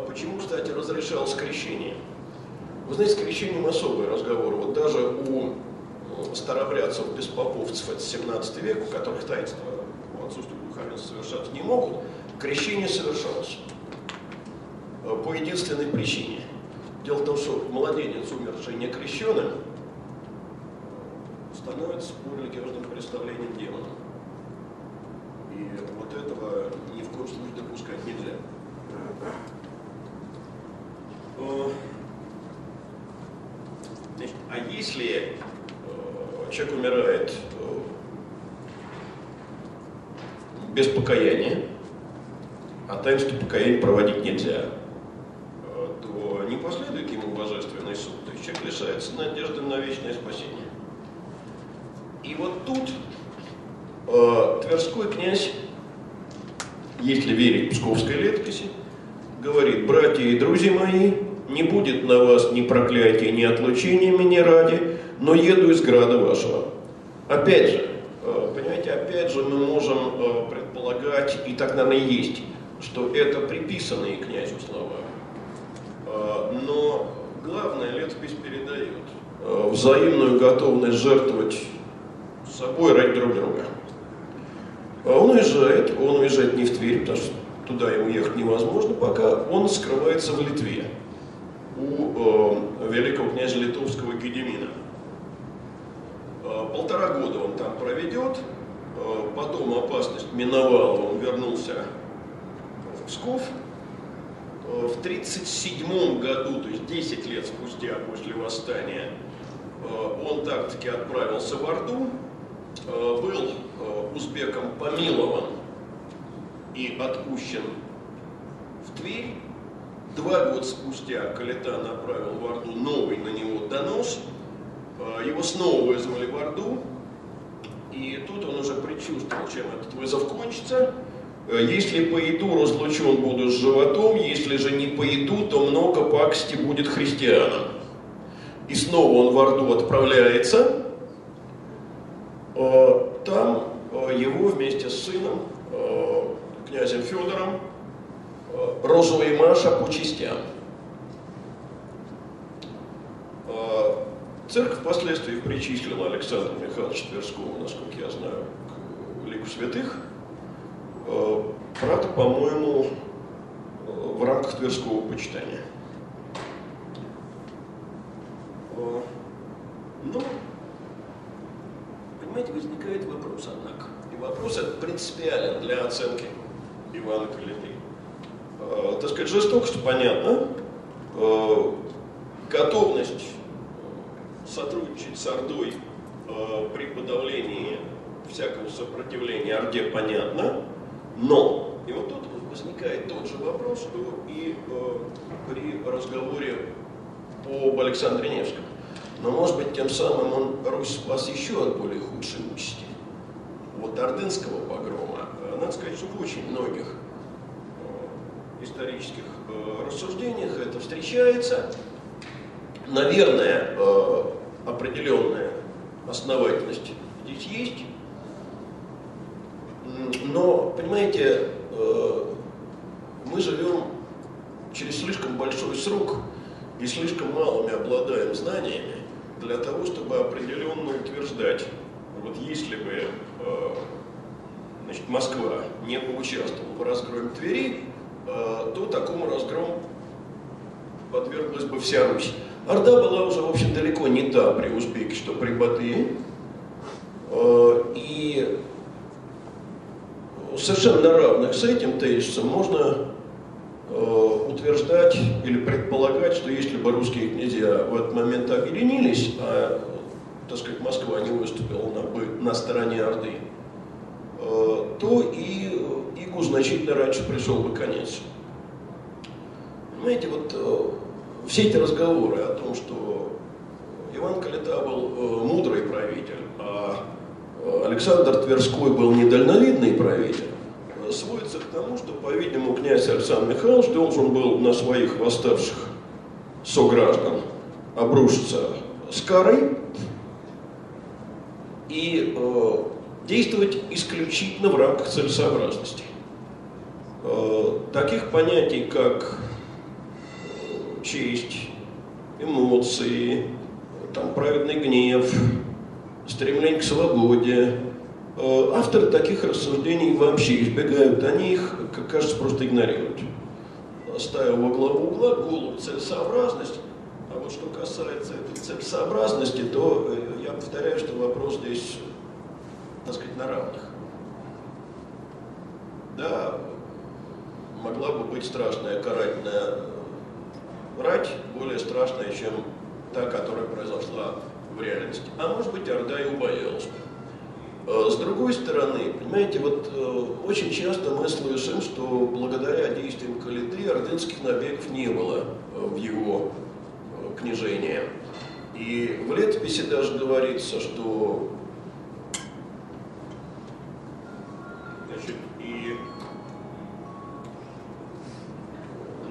Почему, кстати, разрешалось крещение? Вы знаете, с крещением особый разговор. Вот даже у старобрядцев, беспоповцев, это 17 век, у которых таинство по отсутствию духовенства совершаться не могут, крещение совершалось э, по единственной причине. Дело в том, что младенец, умерший не крещенным, становится по религиозным представлениям демоном. И вот этого ни в коем случае допускать нельзя. Э, значит, а если человек умирает э, без покаяния, а таинство покаяния проводить нельзя, э, то не последует ему божественный суд. То есть человек лишается надежды на вечное спасение. И вот тут э, Тверской князь, если верить Псковской летописи, говорит, братья и друзья мои, не будет на вас ни проклятия, ни отлучения меня ради, но еду из града вашего. Опять же, э, понимаете, опять же мы можем э, предполагать, и так, наверное, есть, что это приписанные князю слова. Э, но главное, летопись передает взаимную готовность жертвовать собой ради друг друга. А он уезжает, он уезжает не в Тверь, потому что туда ему ехать невозможно пока, он скрывается в Литве у э, великого князя литовского Гедемина. Э, полтора года он там проведет, э, потом опасность миновала, он вернулся в Псков. В 1937 году, то есть 10 лет спустя после восстания, он так-таки отправился в Орду, был узбеком помилован и отпущен в Тверь. Два года спустя Калита направил в Орду новый на него донос – Э, его снова вызвали в Орду, и тут он уже предчувствовал, чем этот вызов кончится. Э, если пойду, разлучен буду с животом, если же не пойду, то много пакости будет христианам. И снова он в Орду отправляется. Э, там его вместе с сыном, князем Федором, Розовый Маша по частям. Церковь впоследствии причислила Александра Михайловича Тверского, насколько я знаю, к лику святых. Э, правда, по-моему, э, в рамках Тверского почитания. Э, ну, понимаете, возникает вопрос, однако. И вопрос этот принципиален для оценки Ивана Калиты. Так сказать, жестокость, понятно. Готовность сотрудничать с Ордой э, при подавлении всякого сопротивления Орде понятно, но, и вот тут возникает тот же вопрос, что и э, при разговоре об Александре Невском. Но, может быть, тем самым он Русь спас еще от более худшей участи. Вот Ордынского погрома, э, надо сказать, что в очень многих э, исторических э, рассуждениях это встречается. Наверное, э, определенная основательность здесь есть. Но, понимаете, э, мы живем через слишком большой срок и слишком малыми обладаем знаниями для того, чтобы определенно утверждать, вот если бы значит, Москва не поучаствовала в разгроме Твери, то такому разгрому подверглась бы вся Русь. Орда была уже, в общем, далеко не та при Узбеке, что при Батыя. Э, и совершенно равных с этим тезисом можно э, утверждать или предполагать, что если бы русские князья в этот момент объединились, а, так сказать, Москва не выступила на, на стороне Орды, то и Игу значительно раньше пришел бы конец. Понимаете, вот все эти разговоры о том, что Иван Калита был э, мудрый правитель, а э, Александр Тверской был недальновидный правитель, сводится к тому, что, по-видимому, князь Александр Михайлович должен был на своих восставших сограждан обрушиться с карой и э, действовать исключительно в рамках целесообразности. Э, таких понятий, как э, честь, эмоции, там, праведный гнев, стремление к свободе, э, авторы таких рассуждений вообще избегают, они их, как кажется, просто игнорируют. Ставя во главу угла голову целесообразность, а вот что касается этой целесообразности, то я повторяю, что вопрос здесь, так сказать, на равных. Да, могла бы быть страшная карательная рать, более страшная, чем та, которая произошла в реальности. А может быть, Орда и убоялась э, С другой стороны, понимаете, вот э, очень часто мы слышим, что благодаря действиям Калиты ордынских набегов не было в его княжения. И в летописи даже говорится, что значит, и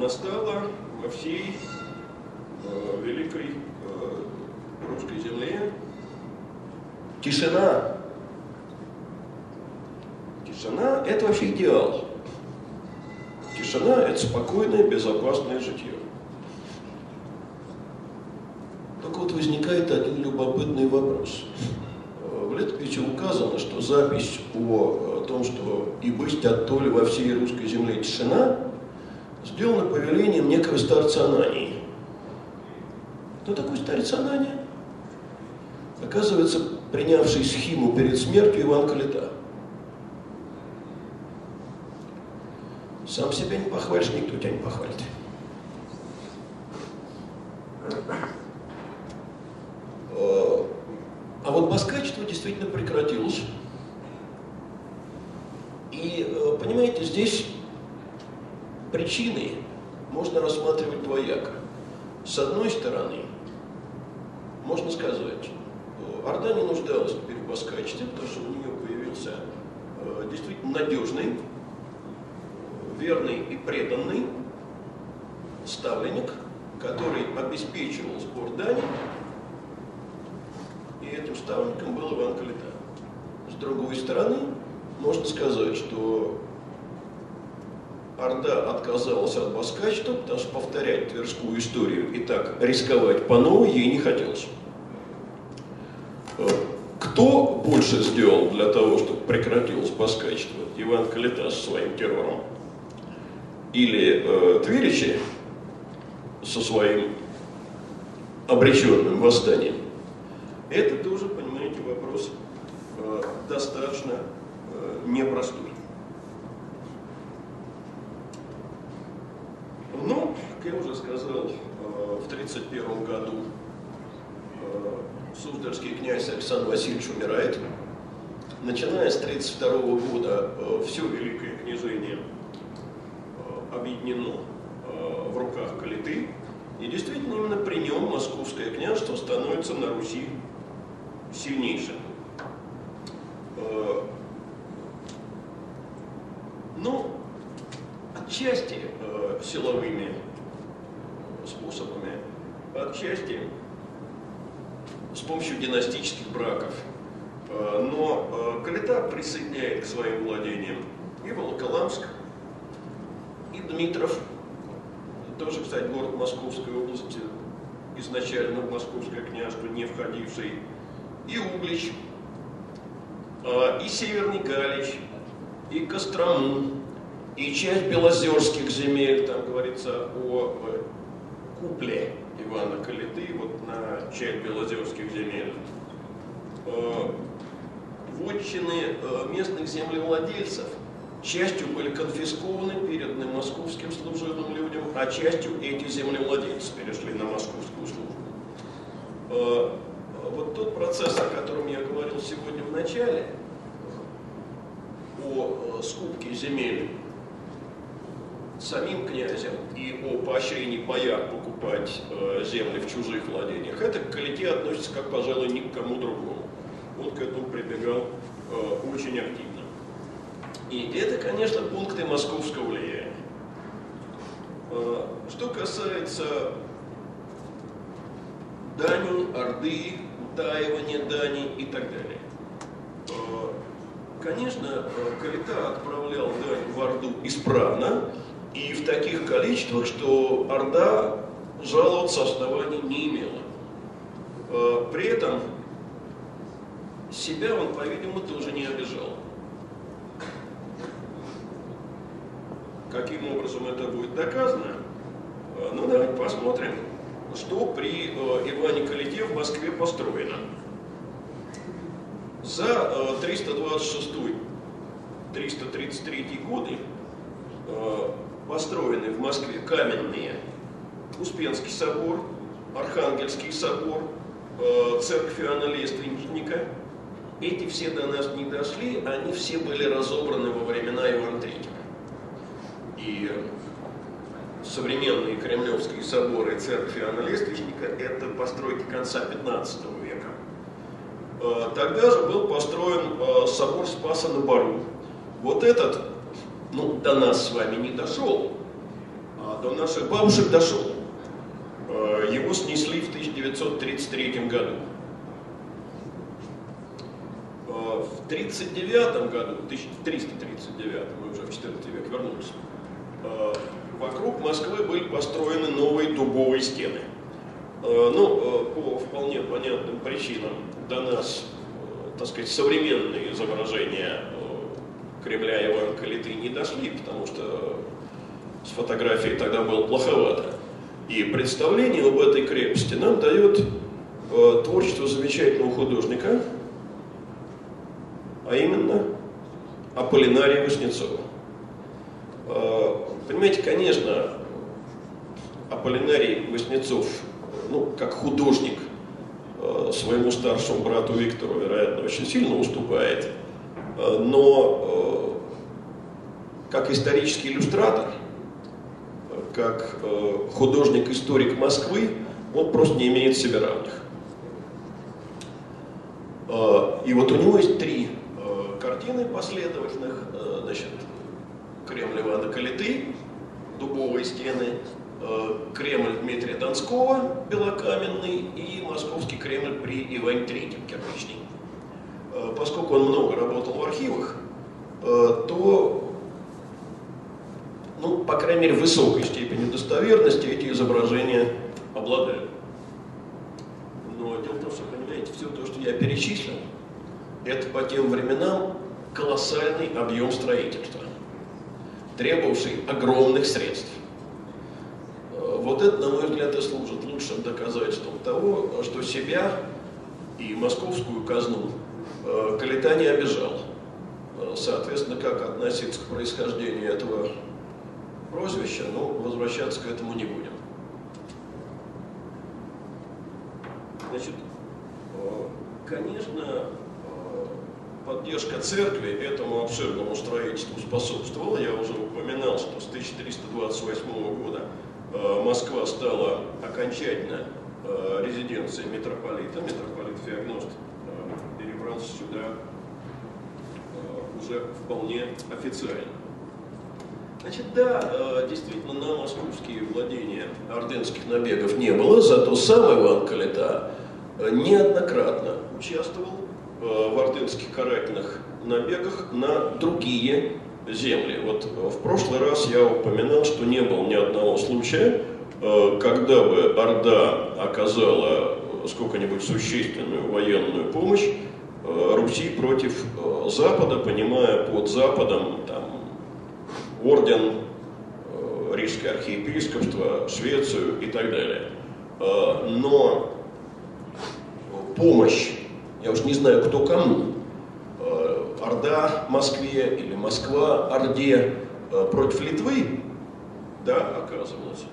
настала во всей э, великой э, русской земле тишина. Тишина – это вообще идеал. Тишина – это спокойное, безопасное житье. вот возникает один любопытный вопрос. В летописи указано, что запись о том, что «и быть от толи во всей русской земле тишина», сделана повелением некого старца Анании. Кто такой старец Анания? Оказывается, принявший схиму перед смертью Иван Калита. Сам себя не похвалишь, никто тебя не похвалит. А вот баскачество действительно прекратилось. И, э, понимаете, здесь причины можно рассматривать двояко. С одной стороны, можно сказать, э, Орда не нуждалась теперь в баскачестве, потому что у нее появился э, действительно надежный, верный и преданный ставленник, который обеспечивал сбор дани и этим ставником был Иван Калита. С другой стороны, можно сказать, что Орда отказалась от баскачества, потому что повторять тверскую историю и так рисковать по новой ей не хотелось. Э, кто больше сделал для того, чтобы прекратилось баскачество? Иван Калита со своим террором? Или э, Тверичи со своим обреченным восстанием? Это тоже, понимаете, вопрос э, достаточно э, непростой. Ну, как я уже сказал, в 1931 году э, Суздальский князь Александр Васильевич умирает. Начиная с 1932 года э, все Великое княжение э, объединено в руках Калиты. И действительно именно при нем Московское княжество становится на Руси сильнейшим. Э, ну, отчасти силовыми способами, отчасти с помощью династических браков. Э, но Калита присоединяет к своим владениям и Волоколамск, и Дмитров, тоже, кстати, город Московской области, изначально в Московское княжество, не входивший и Углич, а, и Северный Галич, и Кострому, и часть белозерских земель, там говорится о э, купле Ивана Калиты, вот на часть белозерских земель. А, вотчины э, местных землевладельцев частью были конфискованы, переданы московским служебным людям, а частью эти землевладельцы перешли на московскую службу. А, вот тот процесс, о котором я говорил сегодня в начале, о э, скупке земель самим князем и о поощрении бояр покупать э, земли в чужих владениях, это к Калите относится как, пожалуй, ни к кому другому. Он к этому прибегал э, очень активно. И это, конечно, пункты московского влияния. Что касается Дани, Орды, утаивания Дани и так далее. Конечно, Калита отправлял Дань в Орду исправно и в таких количествах, что Орда жаловаться оснований не имела. При этом себя он, по-видимому, тоже не обижал. Каким образом это будет доказано? Ну, давайте посмотрим, что при Иване Калите в Москве построено. За 326-333 э, годы построены в Москве каменные Успенский собор, Архангельский собор, э, церковь Иоанна Лественника. Эти все до нас не дошли, они все были разобраны во времена Ивана III. И современные кремлевские соборы церкви Иоанна Лествичника – это постройки конца 15 века. Э, тогда же был построен э, собор Спаса на Бару. Вот этот, ну, до нас с вами не дошел, а до наших бабушек дошел. Э, его снесли в 1933 году. В 1939 году, в 1339, мы уже в 14 век вернулись, вокруг Москвы были построены новые дубовые стены. Ну, по вполне понятным причинам до нас, э, так сказать, современные изображения э, Кремля и Ивана Калиты не дошли, потому что с фотографией тогда было плоховато. И представление об этой крепости нам дает э, творчество замечательного художника, а именно Аполлинария Васнецова. Э, понимаете, конечно, Аполлинарий Васнецов, ну, как художник – Э, своему старшему брату Виктору, вероятно, очень сильно уступает. Э, но э, как исторический иллюстратор, как художник-историк Москвы, он просто не имеет себе равных. И вот у него есть три картины последовательных, значит, Кремль Ивана Калиты, дубовые стены, Э, Кремль Дмитрия Донского, белокаменный, и московский Кремль при Иване III, кирпичный. Э, поскольку он много работал в архивах, э, то, ну, по крайней мере, высокой степени достоверности эти изображения обладают. Но дело в том, что, понимаете, все то, что я перечислил, это по тем временам колоссальный объем строительства, требовавший огромных средств. Вот это, на мой взгляд, и служит лучшим доказательством того, что себя и московскую казну э, Калита не обижал. Э, соответственно, как относиться к происхождению этого прозвища, ну, возвращаться к этому не будем. Значит, э, конечно, поддержка церкви этому обширному строительству способствовала. Я уже упоминал, что с 1328 года Э, Москва стала окончательно э, резиденцией митрополита. Митрополит Феогност э, перебрался сюда уже вполне официально. Значит, да, действительно, на московские владения орденских набегов не было, зато сам Иван Калита неоднократно участвовал в орденских карательных набегах на другие земли. Вот э, в прошлый раз я упоминал, что не было ни одного случая, э, когда бы Орда оказала э, сколько-нибудь существенную военную помощь Руси против Запада, понимая под Западом там, орден, Рижское архиепископство, Швецию и так далее. Но помощь, я уж не знаю, кто кому, Орда Москве или Москва Орде э, против Литвы, да, оказывалось.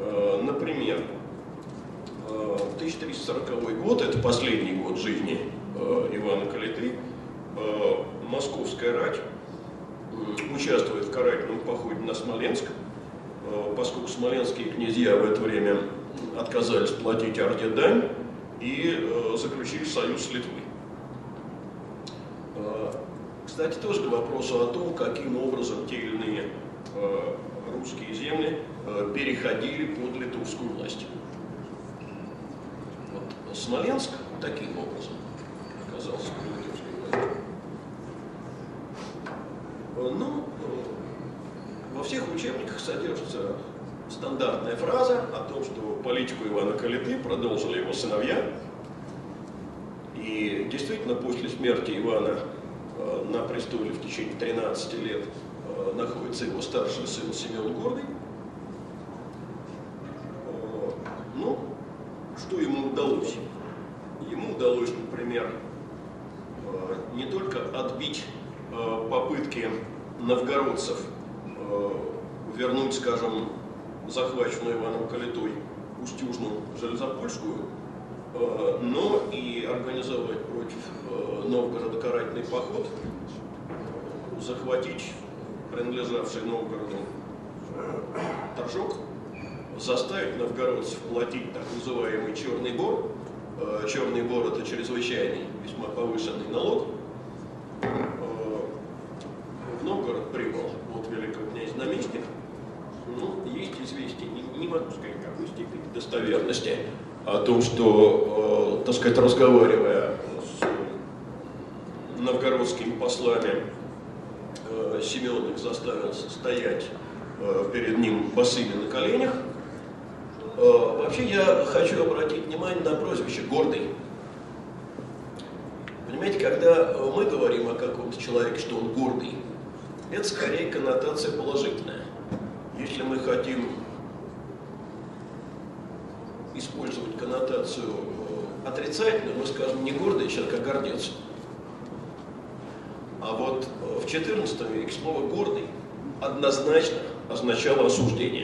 Э, например, 1340 э, год, это последний год жизни Ивана Калиты, московская рать участвует в карательном походе на Смоленск, поскольку смоленские князья в это время отказались платить Орде дань и заключили союз с Литвой. Кстати, тоже к вопросу о том, каким образом те или иные э, русские земли э, переходили под литовскую власть. Вот Смоленск таким образом Э, ну, во всех учебниках содержится стандартная фраза о том, что политику Ивана Калиты продолжили его сыновья. И действительно, после смерти Ивана э, на престоле в течение 13 лет э, находится его старший сын Семен Гордый. Э, ну, что ему удалось? Ему удалось, например, не только отбить попытки новгородцев вернуть, скажем, захваченную Иваном Калитой Устюжную Железопольскую, э, но и организовать против э, Новгорода карательный поход, захватить принадлежавший Новгороду торжок, заставить новгородцев платить так называемый черный бор. Э, черный бор это чрезвычайный, весьма повышенный налог. В Новгород прибыл от великого князя наместник, ну, есть известие, не, могу сказать какой степени достоверности, о том, что, э, так сказать, разговаривая с новгородскими послами, э, Семен их заставил стоять э, перед ним босыми на коленях. Э, вообще я хочу обратить внимание на прозвище «гордый». Понимаете, когда мы говорим о каком-то человеке, что он гордый, это скорее коннотация положительная. Если мы хотим использовать коннотацию э, отрицательную, мы скажем не гордый человек, а гордец. А вот э, в XIV веке слово «гордый» однозначно означало осуждение.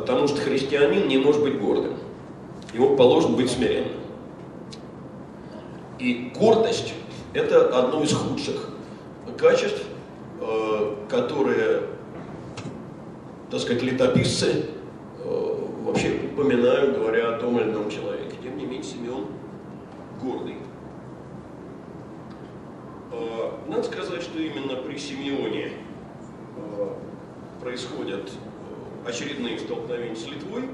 Потому что христианин не может быть гордым. Ему положено быть смиренным. И гордость – это одно из худших качеств, э, которые так сказать, летописцы э, вообще упоминают, говоря о том или ином человеке. Тем не менее, Симеон гордый. Э, надо сказать, что именно при Симеоне происходят очередные столкновения с Литвой.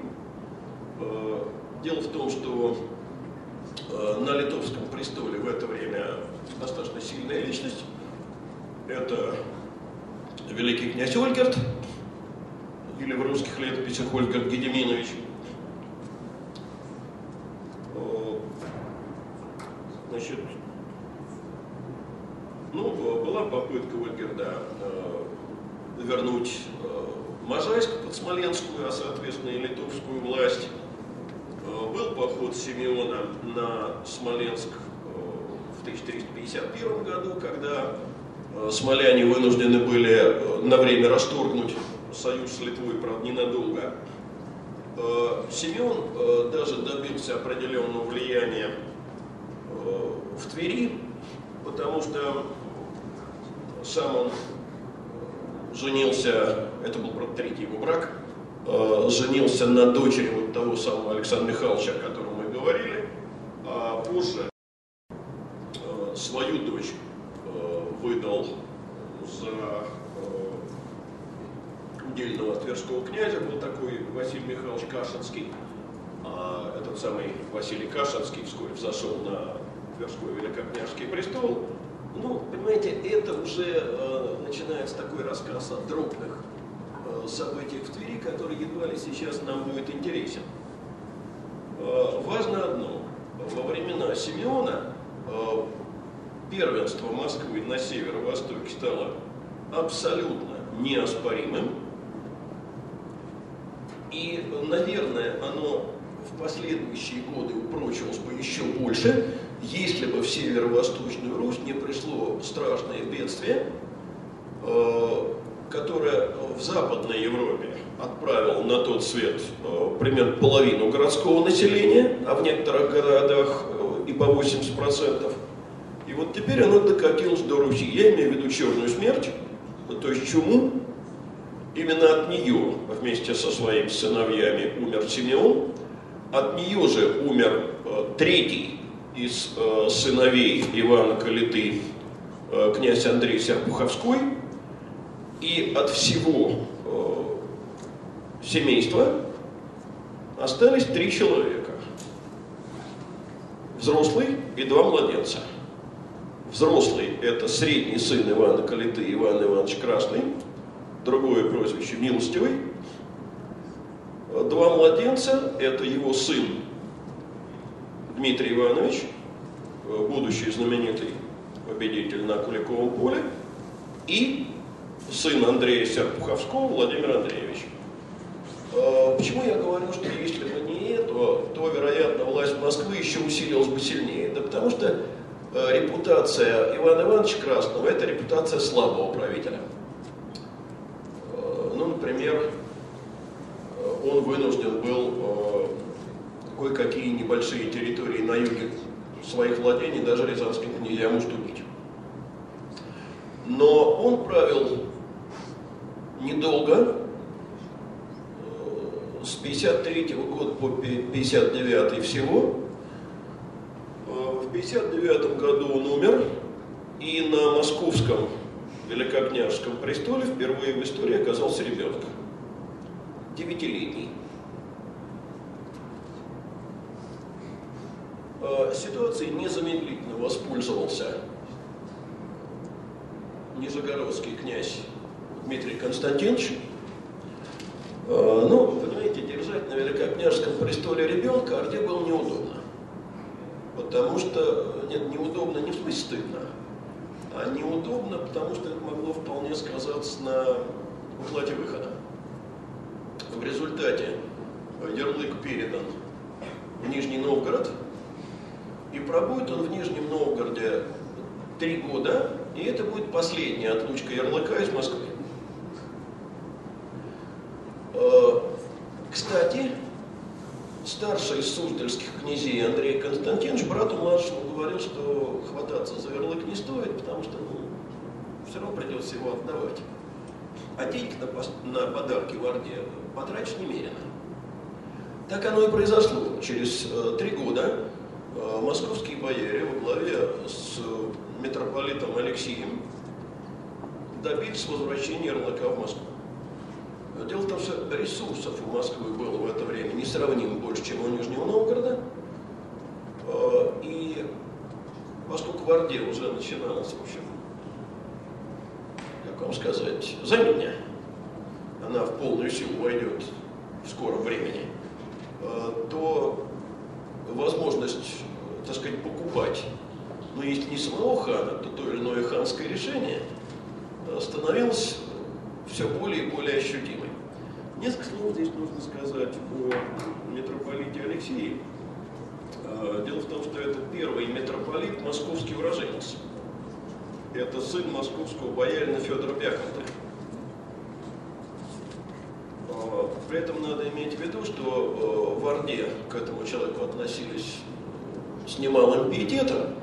Дело в том, что на литовском престоле в это время достаточно сильная личность. Это великий князь Ольгерт, или в русских летописях Ольга Гедеминович. Значит, ну, была попытка Ольгерда э, вернуть э, Можайск под Смоленскую, а соответственно и литовскую власть. Э, был поход Симеона на Смоленск в 1351 году, когда смоляне вынуждены были на время расторгнуть союз с Литвой, правда, ненадолго. Э, Семен э, даже добился определенного влияния э, в Твери, потому что сам он женился, это был, третий его брак, женился на дочери вот того самого Александра Михайловича, о котором мы говорили, а позже свою дочь выдал за удельного тверского князя был такой Василий Михайлович Кашинский. А этот самый Василий Кашинский вскоре взошел на Тверской великокняжеский престол. Ну, понимаете, это уже э, начинается такой рассказ о дробных э, событиях в Твери, который едва ли сейчас нам будет интересен. Э, важно одно. Во времена Симеона э, первенство Москвы на северо-востоке стало абсолютно неоспоримым. И, наверное, оно в последующие годы упрочилось бы еще больше, если бы в северо-восточную Русь не пришло страшное бедствие, э, которое в Западной Европе отправило на тот свет э, примерно половину городского населения, а в некоторых городах э, и по 80%. И вот теперь оно докатилось до Руси. Я имею в виду черную смерть, то есть чуму, Именно от нее вместе со своими сыновьями умер Симеон, от нее же умер третий из э, сыновей Ивана Калиты, князь Андрей Серпуховской, и от всего семейства остались три человека. Взрослый и два младенца. Взрослый – это средний сын Ивана Калиты, Иван Иванович Красный, другое прозвище Милостивый. Два младенца – это его сын Дмитрий Иванович, будущий знаменитый победитель на Куликовом поле, и сын Андрея Серпуховского Владимир Андреевич. А, почему я говорю, что если бы не это, то, вероятно, власть Москвы еще усилилась бы сильнее? Да потому что э, репутация Ивана Ивановича Красного – это репутация слабого правителя. Э, ну, например, э, он вынужден был кое-какие небольшие территории на юге своих владений даже рязанским князьям уступить. Но он правил недолго, с 53 года по 59 всего. Э, в 59 году он умер, и на московском великокняжеском престоле впервые в истории оказался ребенок. Девятилетний. Э, ситуацией незамедлительно воспользовался нижегородский князь Дмитрий Константинович, Э, ну, понимаете, держать на великокняжеском престоле ребенка Орде было неудобно. Потому что, нет, неудобно не в смысле стыдно, а неудобно, потому что это могло вполне сказаться на уплате выхода. В результате ярлык передан в Нижний Новгород, и пробудет он в Нижнем Новгороде три года, и это будет последняя отлучка ярлыка из Москвы. Э, кстати, старший из суздальских князей Андрей Константинович брату младшему говорил, что хвататься за ярлык не стоит, потому что ну, все равно придется его отдавать. А денег на, на подарки в Орде потратишь немерено. Так оно и произошло. Через э, три года московские бояре во главе с митрополитом Алексеем добились возвращения ярлыка в Москву. Дело в том, что ресурсов у Москвы было в это время несравнимо больше, чем у Нижнего Новгорода. А, и поскольку в Орде уже начиналось, в общем, как вам сказать, заменя, она в полную силу войдет в скором времени, то возможность, так сказать, покупать, но если не самого хана, то то или иное ханское решение становилось все более и более ощутимой. Несколько слов здесь нужно сказать о митрополите Алексее. А, дело в том, что это первый митрополит московский уроженец. Это сын московского боярина Федора Бяхонта. А, при этом надо иметь в виду, что а, в Орде к этому человеку относились с немалым пиететом.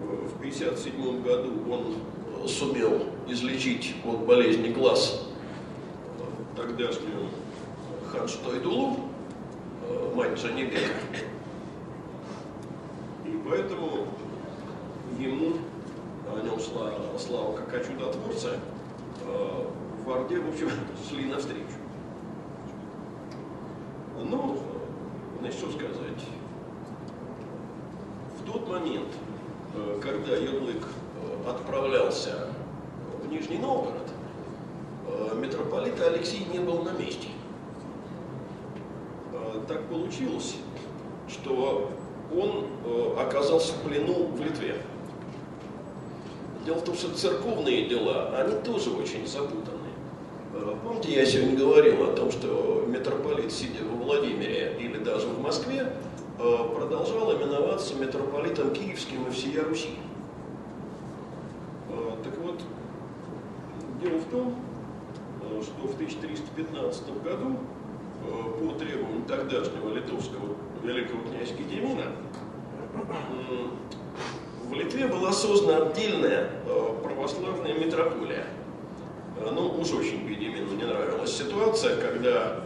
В 1957 году он сумел излечить от болезни глаз тогдашнюю Ханштойдулу, э, мать Джанибека. И поэтому ему, о нем слава, слава как о чудотворце, э, в Орде, в общем, шли навстречу. Ну, значит, что сказать. Момент, э, когда ярлык отправлялся в Нижний Новгород, Э, митрополита Алексей не был на месте. Э, так получилось, что он э, оказался в плену в Литве. Дело в том, что церковные дела, они тоже очень запутаны. Помните, я сегодня говорил о том, что митрополит, сидя во Владимире или даже в Москве, продолжал именоваться митрополитом Киевским и всея Руси. Так вот, дело в том, что в 1315 году э, по требованию тогдашнего литовского великого князя Гедемина в Литве была создана отдельная э, православная митрополия. Э, ну, уж очень Гедемину не нравилась ситуация, когда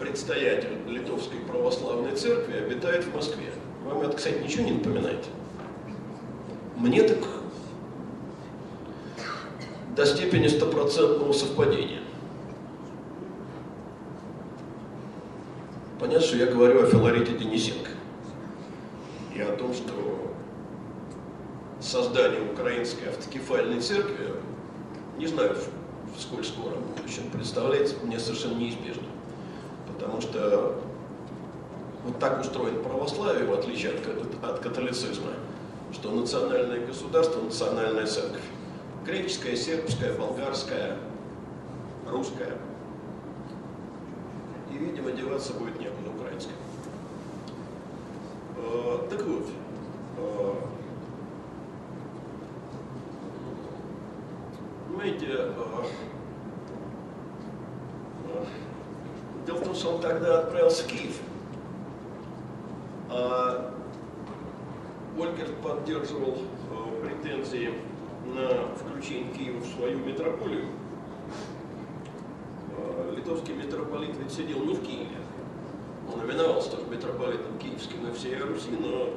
предстоятель Литовской православной церкви обитает в Москве. Вам это, кстати, ничего не напоминает? Мне так до степени стопроцентного совпадения. Понятно, что я говорю о Филарите Денисенко и о том, что создание украинской автокефальной церкви, не знаю, в сколь скором будущем, представляется мне совершенно неизбежным. Потому что вот так устроен православие, в отличие от, от католицизма, что национальное государство, национальная церковь. Греческая, сербская, болгарская, русская. И, видимо, деваться будет некуда украинская. Э, так вот, э, э, дело в том, что он тогда отправился в Киев. А Ольгерт поддерживал претензии на включение Киева в свою метрополию. Литовский митрополит ведь сидел не в Киеве, он именовался тоже митрополитом киевским на всей Руси, но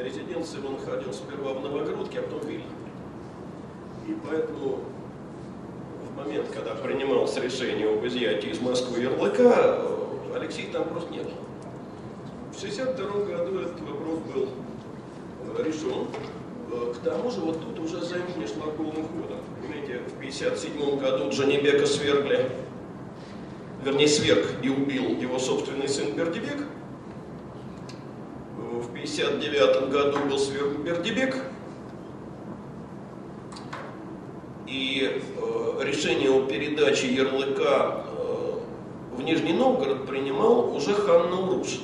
резиденция его находилась сперва в Новогрудке, а потом в Вильне. И поэтому момент, когда принималось решение об изъятии из Москвы ярлыка, Алексей там просто не был. В 1962 году этот вопрос был решен. К тому же вот тут уже заимствовали шла полным ходом. Понимаете, в 1957 году Джанибека свергли вернее, сверг и убил его собственный сын Бердибек. В 1959 году был сверг Бердибек. И э, решение о передаче ярлыка э, в Нижний Новгород принимал уже хан Наурус.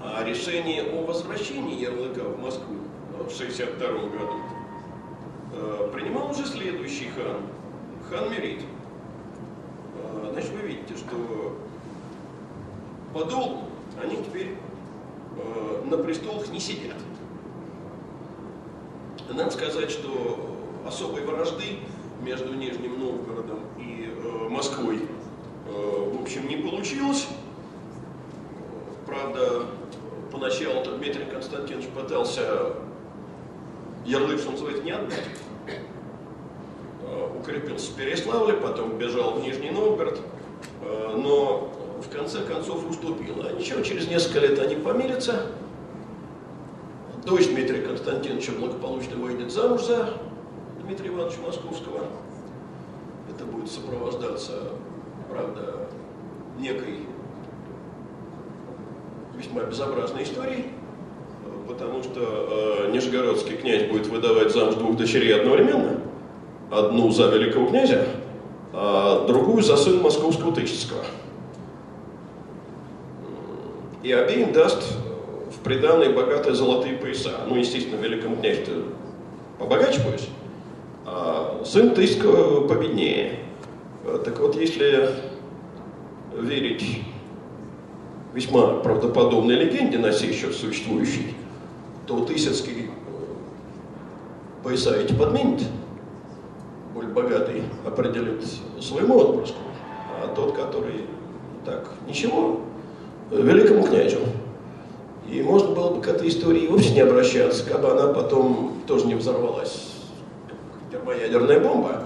А решение о возвращении ярлыка в Москву э, в 1962 году э, принимал уже следующий хан, хан Мерит. Значит, вы видите, что по долгу они теперь на престолах не сидят. Надо сказать, что особой вражды между Нижним Новгородом и э, Москвой, э, в общем, не получилось. Правда, поначалу Дмитрий Константинович пытался ярлык, что называется, не отдать укрепился в Переславле, потом бежал в Нижний Новгород, э, но в конце концов уступил. А ничего, через несколько лет они помирятся. Дочь Дмитрия Константиновича благополучно выйдет замуж за Дмитрия Ивановича Московского. Это будет сопровождаться, правда, некой весьма безобразной историей, потому что э, Нижегородский князь будет выдавать замуж двух дочерей одновременно – одну за великого князя, а другую за сына московского Тысяцкого. И обеим даст в приданные богатые золотые пояса. Ну, естественно, великому князю-то побогаче пояс, сын Тысяцкого победнее. Так вот, если верить весьма правдоподобной легенде на сей счет существующей, то Тысяцкий пояса эти подменит – более богатый определит своему отпрыску, а тот, который так, ничего, великому князю. И можно было бы к этой истории вовсе не обращаться, как бы она потом тоже не взорвалась, термоядерная бомба,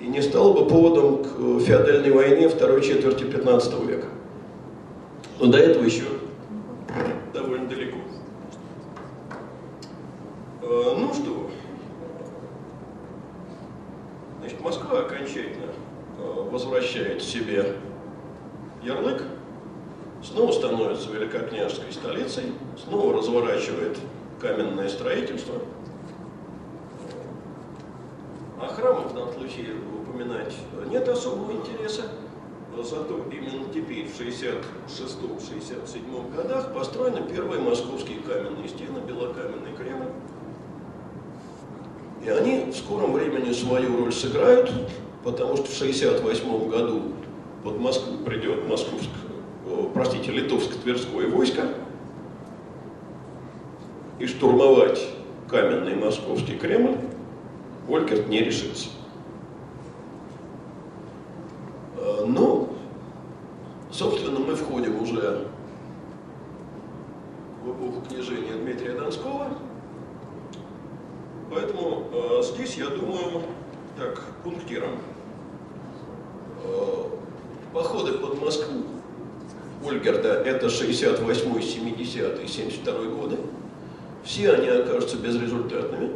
и не стала бы поводом к феодальной войне второй четверти 15 века. Но до этого еще довольно далеко. Э, ну что, Значит, Москва окончательно э, возвращает себе ярлык, снова становится великокняжеской столицей, снова разворачивает каменное строительство. А храмов в данном случае упоминать нет особого интереса. Но зато именно теперь, в 66-67 годах, построены первые московские каменные стены, белокаменный Кремль. И они в скором времени свою роль сыграют, потому что в 1968 году под Москву придет московск, простите, литовско-тверское войско, и штурмовать каменный московский Кремль Олькерт не решится. А, ну, собственно, мы входим уже в эпоху княжения Дмитрия Донского – Поэтому э, здесь, я думаю, так, пунктиром. Э, походы под Москву Ольгерда это 68 70 72 годы. Все они окажутся безрезультатными.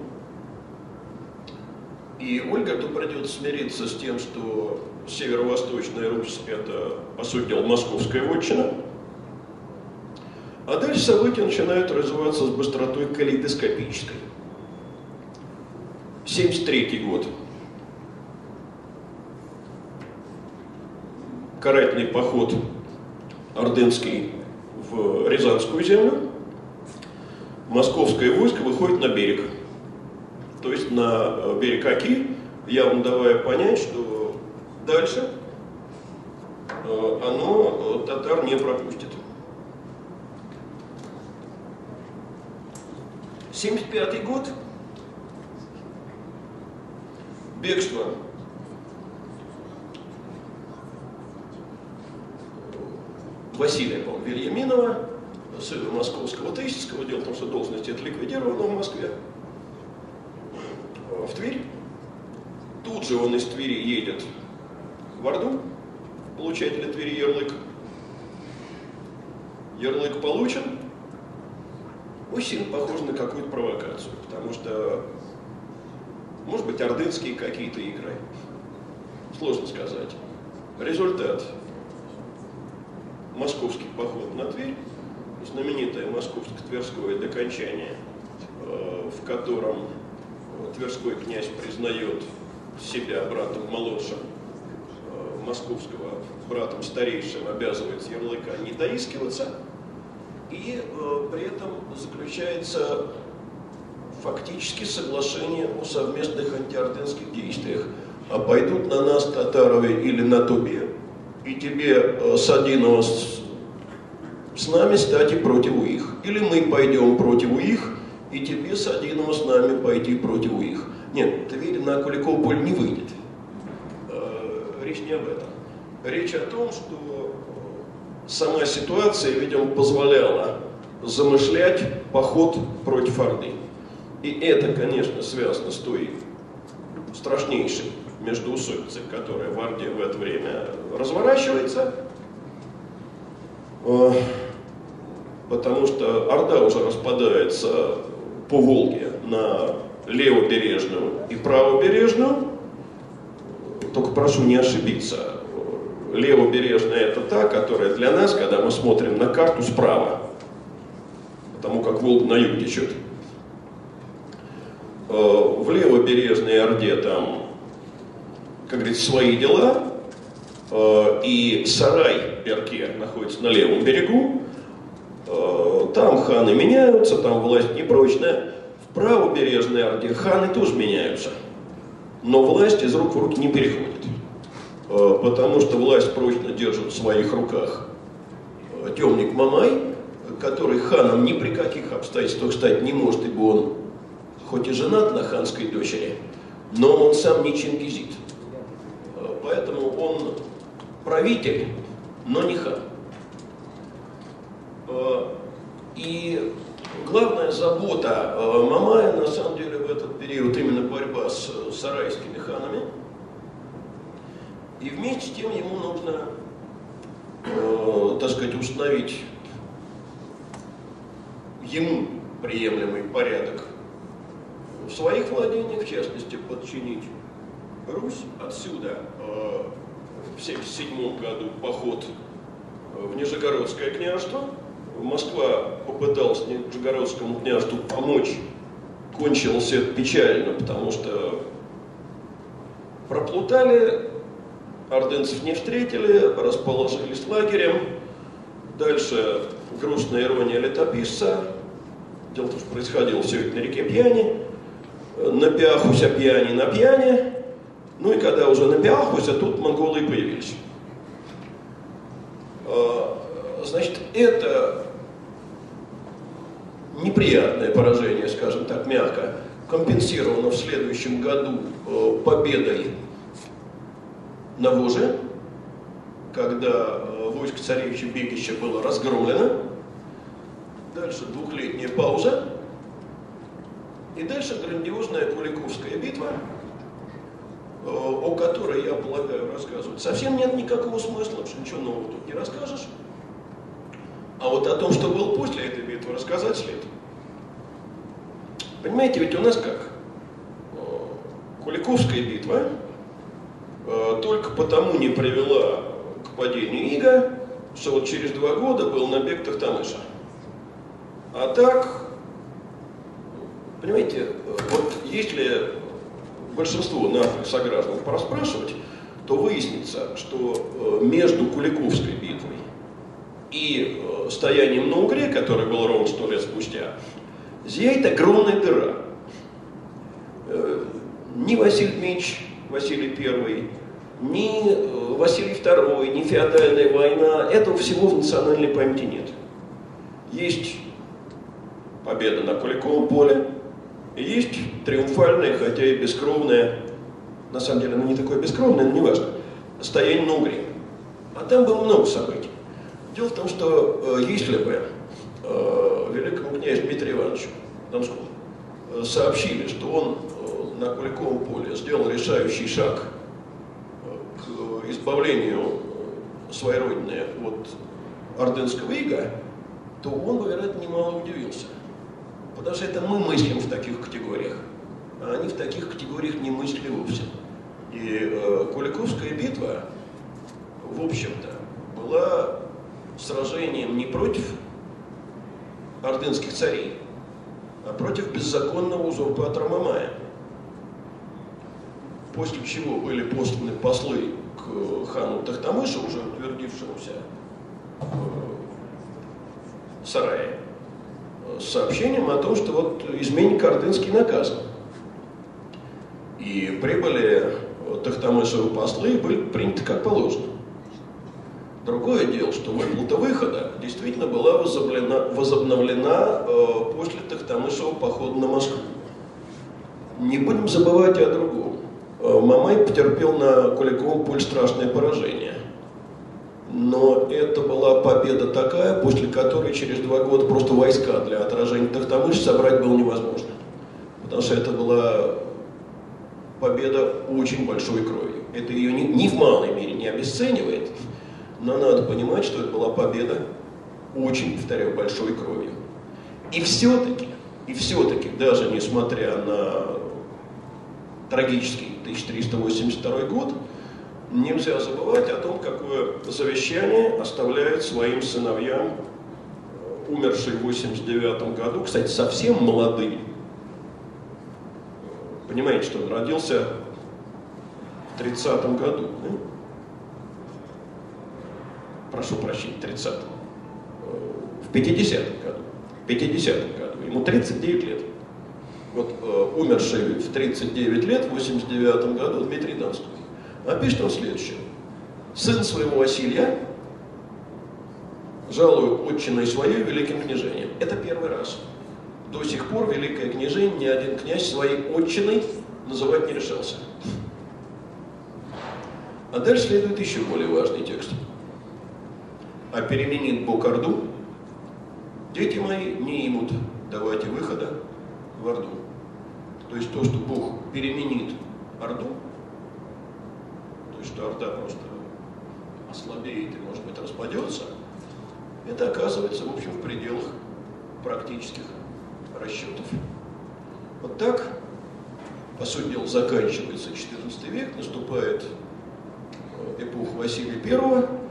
И Ольгерду придется смириться с тем, что северо-восточная Русь – это, по сути дела, московская вотчина. А дальше события начинают развиваться с быстротой калейдоскопической. 73 год. Карательный поход Ордынский в Рязанскую землю. Московское войско выходит на берег. То есть на э, берег Оки, явно давая понять, что дальше э, оно э, татар не пропустит. 75 год. Бегство Василия, Вильяминова, сына московского Тысяцкого. Дело в том, что должность это ликвидирована в Москве. В Тверь. Тут же он из Твери едет в Орду, получает для Твери ярлык. Ярлык получен, очень похож на какую-то провокацию, потому что, может быть, ордынские какие-то игры. Сложно сказать. Результат. Московский поход на Тверь, знаменитое московско-тверское докончание, э, в котором Тверской князь признает себя братом молодшим, э, московского братом старейшим, обязывает ярлыка не доискиваться – и э, при этом заключается фактически соглашение о совместных антиордынских действиях. А пойдут на нас татарове или на Тубе, и тебе э, Садинова с, с нами стать и против их. Или мы пойдем против их, и тебе Садинова с нами пойти против их. Нет, Тверь на Куликовполь не выйдет. Э, речь не об этом. Речь о том, что сама ситуация, видимо, позволяла замышлять поход против Орды. И это, конечно, связано с той страшнейшей междоусобицей, которая в Орде в это время разворачивается, э, потому что Орда уже распадается по Волге на левобережную и правобережную. Только прошу не ошибиться, левобережная это та, которая для нас, когда мы смотрим на карту справа, потому как Волга на юг течет. Э, в левобережной Орде там, как говорится, свои дела, э, и сарай Перке находится на левом берегу, там ханы меняются, там власть непрочная. В правобережной Орде ханы тоже меняются, но власть из рук в руки не переходит. Э, потому что власть прочно держит в своих руках э, темник Мамай, который ханом ни при каких обстоятельствах стать не может, ибо он хоть и женат на ханской дочери, но он сам не чингизит. Э, поэтому он правитель, но не хан. И главная забота Мамая, на самом деле, в этот период именно борьба с сарайскими ханами – и вместе с тем ему нужно, э, так сказать, установить ему приемлемый порядок в своих владениях, в частности, подчинить Русь. Отсюда э, в 1977 году поход в Нижегородское княжество. Москва попыталась Нижегородскому княжеству помочь. Кончилось это печально, потому что проплутали ордынцев не встретили, расположились лагерем. Дальше грустная ирония летописца. Дело в том, что происходило все это на реке Пьяни. На Пиахуся пьяни на пьяни. Ну и когда уже на Пиахуся, тут монголы и появились. Значит, это неприятное поражение, скажем так, мягко, компенсировано в следующем году э, победой на Воже, когда э, войско царевича Бегища было разгромлено. Дальше двухлетняя пауза. И дальше грандиозная Куликовская битва, э, о которой, я полагаю, рассказывать совсем нет никакого смысла, потому что ничего нового тут не расскажешь. А вот о том, что было после этой битвы, рассказать след. Понимаете, ведь у нас как? Куликовская битва э, только потому не привела к падению Ига, что вот через два года был набег Тахтамыша. А так, понимаете, вот если большинство наших сограждан пораспрашивать, то выяснится, что э, между Куликовской битвой и э, стоянием на Угре, которое было ровно сто лет спустя, зияет огромная дыра. Э, ни Василий Дмитриевич, Василий I, ни Василий II, ни феодальная война, этого всего в национальной памяти нет. Есть победа на Куликовом поле. Есть триумфальное, хотя и бескровное, на самом деле оно не такое бескровное, но не важно, стояние на Угре. А там было много событий. Дело в том, что э, если бы э, великому князю Дмитрию Ивановичу Донскому э, сообщили, что он на Куликовом поле сделал решающий шаг к избавлению своей родины от ордынского ига, то он бы, вероятно, немало удивился. Потому что это мы мыслим в таких категориях, а они в таких категориях не мыслили вовсе. И э, Куликовская битва, в общем-то, была сражением не против ордынских царей, а против беззаконного узурпатора Мамая. После чего были посланы послы к хану Тахтамышу, уже утвердившемуся в сарае, с сообщением о том, что вот изменник Ордынский наказан. И прибыли Тахтамышевы послы и были приняты как положено. Другое дело, что выплата выхода действительно была возобновлена, возобновлена э, после Тахтамышева похода на Москву. Не будем забывать о другом. Э, Мамай потерпел на Куликовом поле страшное поражение. Но это была победа такая, после которой через два года просто войска для отражения Тахтамыш собрать было невозможно. Потому что это была победа очень большой кровью. Это ее ни, ни в малой мере не обесценивает, но надо понимать, что это была победа очень, повторяю, большой кровью. И все-таки, и все-таки, даже несмотря на трагический 1382 год, нельзя забывать о том, какое завещание оставляет своим сыновьям умерший в 89 году, кстати, совсем молодым. Понимаете, что он родился в 30 году. Да? Прошу прощения, 30 В 50-м году. В 50 году. Ему 39 лет. Вот э, умерший в 39 лет, в 89 году Дмитрий Донской. А пишет он следующее. Сын своего Василия жалую отчиной своей великим княжением. Это первый раз. До сих пор великое княжение ни один князь своей отчиной называть не решался. А дальше следует еще более важный текст. А переменит Бог Орду, дети мои не имут давайте выхода в Орду. То есть то, что Бог переменит Орду, что Орда просто ослабеет и, может быть, распадется, это оказывается, в общем, в пределах практических расчетов. Вот так, по сути дела, заканчивается XIV век, наступает э, эпоха Василия I.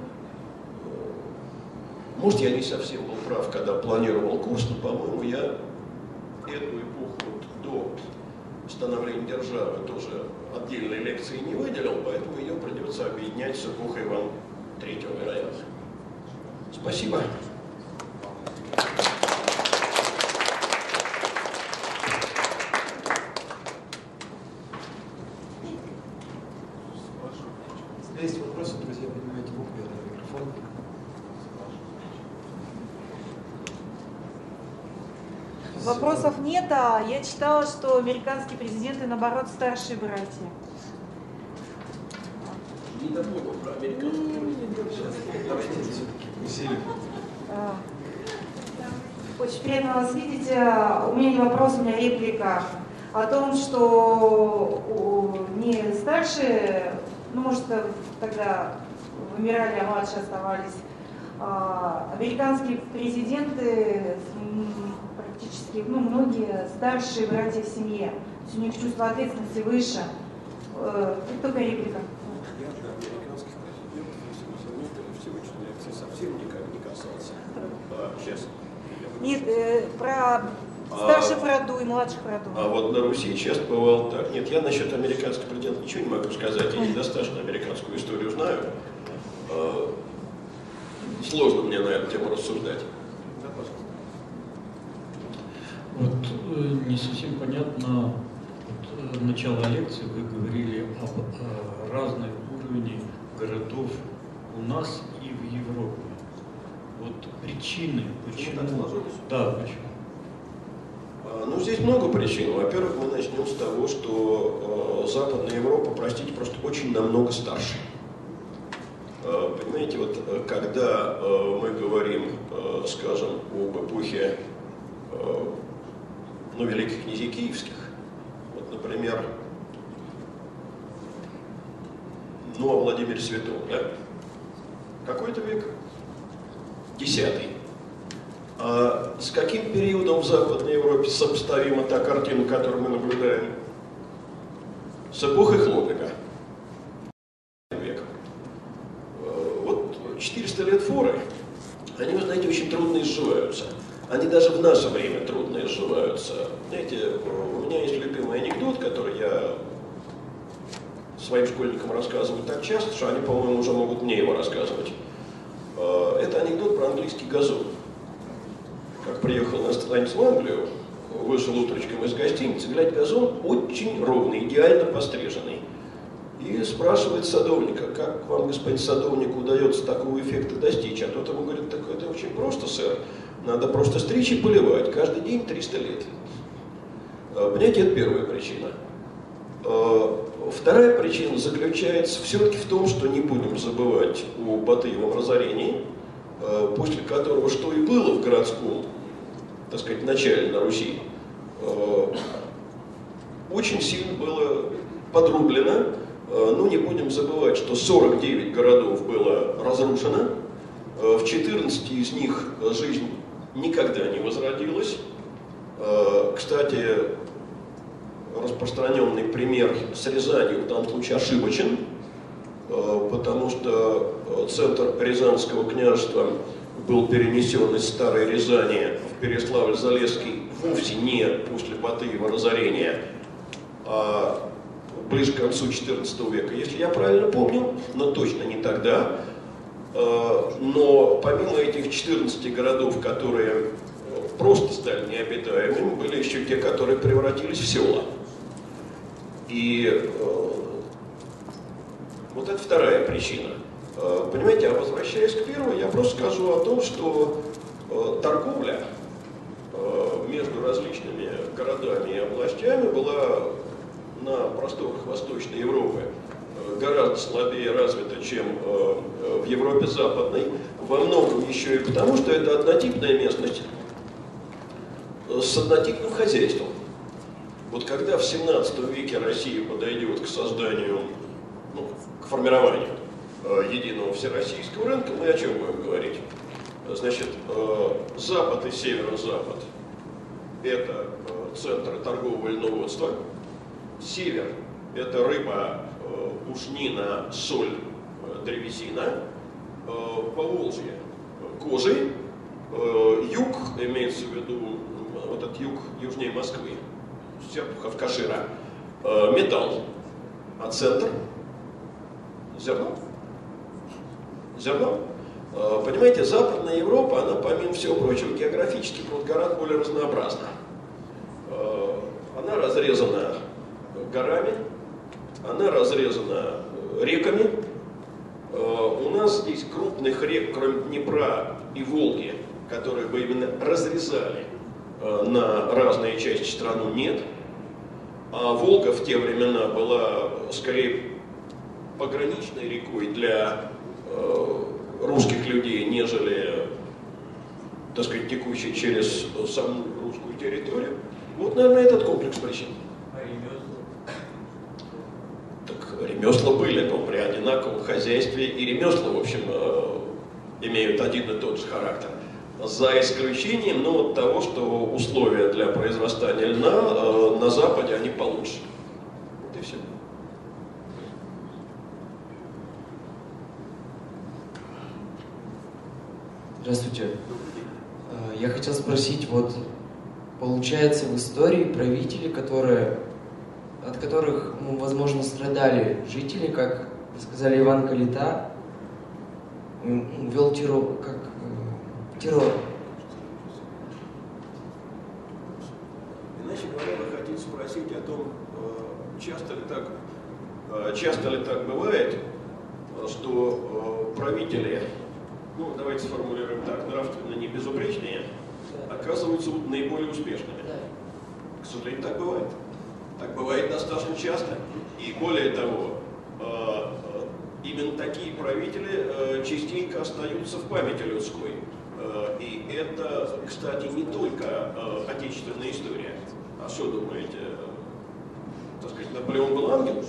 Может, я не совсем был прав, когда планировал курс, но, по-моему, я эту эпоху вот до становления державы тоже отдельной лекции не выделил, поэтому ее придется объединять с эпохой Ивана Третьего, вероятно. Спасибо. Есть вопросы, друзья, поднимайте руку, я даю микрофон. Вопросов нет, а я читала, что американские президенты, наоборот, старшие братья. Не допонял про американцев. Давайте все-таки усилим. А, Очень приятно вас видеть. У меня не вопрос, у меня реплика о том, что не старшие, ну, может, тогда вымирали, а младшие оставались, а, американские президенты, практически, ну, многие старшие братья в семье, то есть у них чувство ответственности выше. Э, это только реплика. Я же американских президентов, если вы заметили, в лекции совсем никак не касался. А, сейчас. Нет, э, про старших а, роду и младших роду. А вот на Руси часто бывало так. Нет, я насчет американских президентов ничего не могу сказать. Я недостаточно американскую историю знаю. А, сложно мне на эту тему рассуждать. Вот э, не совсем понятно, вот, э, начало лекции вы говорили об о разных уровнях городов у нас и в Европе. Вот причины, почему? почему да, почему? А, ну, здесь много причин. Во-первых, мы начнем с того, что э, Западная Европа, простите, просто очень намного старше. Э, понимаете, вот э, когда э, мы говорим, скажем, об эпохе ну, великих князей киевских, вот, например, ну, о Владимире Святом, да? Какой это век? Десятый. А с каким периодом в Западной Европе сопоставима та картина, которую мы наблюдаем? С эпохой Хлодвига. 400 лет форы, они, вы знаете, очень трудно изживаются. Они даже в наше время трудно изживаются. Знаете, у меня есть любимый анекдот, который я своим школьникам рассказываю так часто, что они, по-моему, уже могут мне его рассказывать. А, это анекдот про английский газон. Как приехал иностранец в Англию, вышел утречком из гостиницы, глядь, газон очень ровный, идеально постриженный и спрашивает садовника, как вам, господин садовник, удается такого эффекта достичь. А тот ему говорит, так это очень просто, сэр. Надо просто стричь и поливать. Каждый день 300 лет. А, понимаете, это первая причина. А, вторая причина заключается все-таки в том, что не будем забывать о Батыевом разорении, а, после которого что и было в городском, так сказать, начале на Руси, очень сильно было подрублено ну, не будем забывать, что 49 городов было разрушено, в 14 из них жизнь никогда не возродилась. Э, кстати, распространенный пример с Рязанью в данном случае ошибочен, потому что центр Рязанского княжества был перенесен из Старой Рязани в Переславль-Залесский вовсе не после Батыева разорения, а ближе к концу XIV века, если я правильно помню, но точно не тогда. Э, но помимо этих 14 городов, которые просто стали необитаемыми, были еще те, которые превратились в села. И э, вот это вторая причина. Э, понимаете, а возвращаясь к первой, я просто скажу о том, что торговля между различными городами и областями была на просторах Восточной Европы гораздо слабее развита, чем э, э, в Европе Западной, во многом еще и потому, что это однотипная местность с однотипным хозяйством. Вот когда в 17 веке Россия подойдет к созданию, ну, к формированию единого всероссийского рынка, мы о чем будем говорить? Значит, Запад и Северо-Запад – это центры торгового льноводства – Север – это рыба, э, пушнина, соль, э, древесина. Э, Поволжье – кожи. Юг, имеется в виду вот этот юг южнее Москвы, Серпухов, Кашира, металл. А центр – зерно. Зерно. Понимаете, Западная Европа, она, помимо всего прочего, географически гораздо более разнообразна. Она разрезана горами, она разрезана э, реками. Э, у нас здесь крупных рек, кроме Днепра и Волги, которые бы именно разрезали э, на разные части страну, нет. А Волга в те времена была скорее пограничной рекой для русских людей, нежели так сказать, текущий через саму русскую территорию. Вот, наверное, этот комплекс причин. А ремесла? Так ремесла были, но при одинаковом хозяйстве и ремесла, в общем, э, имеют один и тот же характер. За исключением ну, того, что условия для произрастания льна э, на Западе они получше. Вот и все. Здравствуйте. Э, Я хотел спросить, вот получается в истории правители, которые, от которых, ну, возможно, страдали жители, как сказали, Иван Калита, вел террор, как э, террор. Иначе говоря, вы хотите спросить о том, э, часто ли так, э, часто ли так бывает, э, что правители, ну давайте сформулируем так, нравственно не безупречные, оказываются наиболее успешными. К сожалению, так бывает. Так бывает достаточно часто. И более того, э, э, именно такие правители э, частенько остаются в памяти людской. И это, кстати, не только отечественная история. А что думаете? Так сказать, Наполеон был ангел?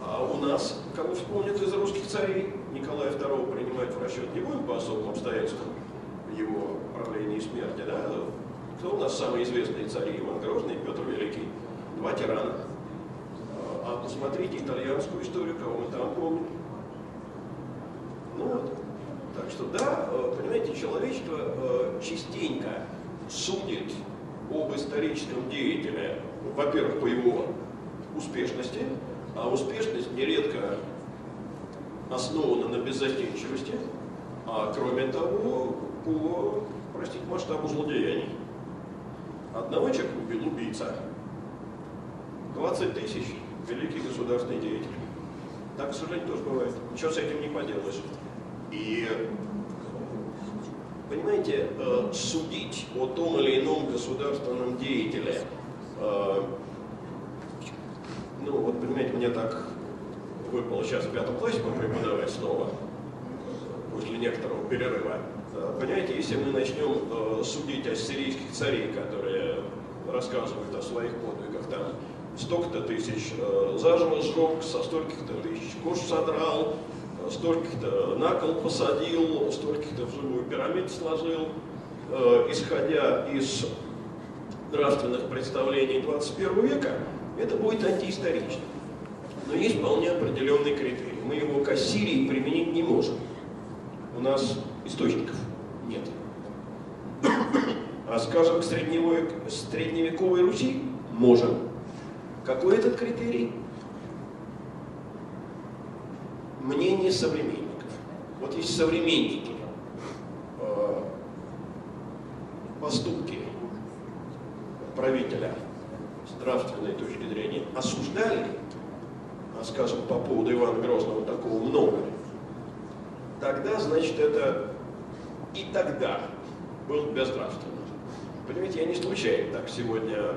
А у нас, кого вспомнят из русских царей, Николая II принимать в расчет не будем по особым обстоятельствам его правления и смерти, да? Кто у нас самые известные цари? Иван Грозный Петр Великий. Два тирана. А посмотрите итальянскую историю, кого мы там помним. Ну вот. Так что да, э, понимаете, человечество э, частенько судит об историческом деятеле, во-первых, по его успешности, а успешность нередко основана на беззастенчивости, а кроме того, по, простите, масштабу злодеяний. Одного человека убил убийца, 20 тысяч – великий государственный деятель. Так, к сожалению, тоже бывает. Ничего с этим не поделаешь. И, понимаете, э, судить о том или ином государственном деятеле, э, ну, вот, понимаете, мне так выпало сейчас в пятом классе преподавать снова, после некоторого перерыва. Э, Понимаете, если мы начнем судить о сирийских царей, которые рассказывают о своих подвигах, там столько-то тысяч э, заживо сжег, со стольких-то тысяч кож содрал, э, стольких-то на кол посадил, стольких-то в живую пирамиду сложил, э, исходя из нравственных представлений 21 века, это будет антиисторично. Но есть вполне определенный критерий. Мы его к Ассирии применить не можем. У нас источников нет. А скажем, к средневековой, Руси можем. Какой этот критерий? Мнение современников. Вот есть современники, э, поступки правителя с нравственной точки зрения осуждали, а скажем, по поводу Ивана Грозного такого много, тогда, значит, это и тогда было безнравственно. Понимаете, я не случайно так сегодня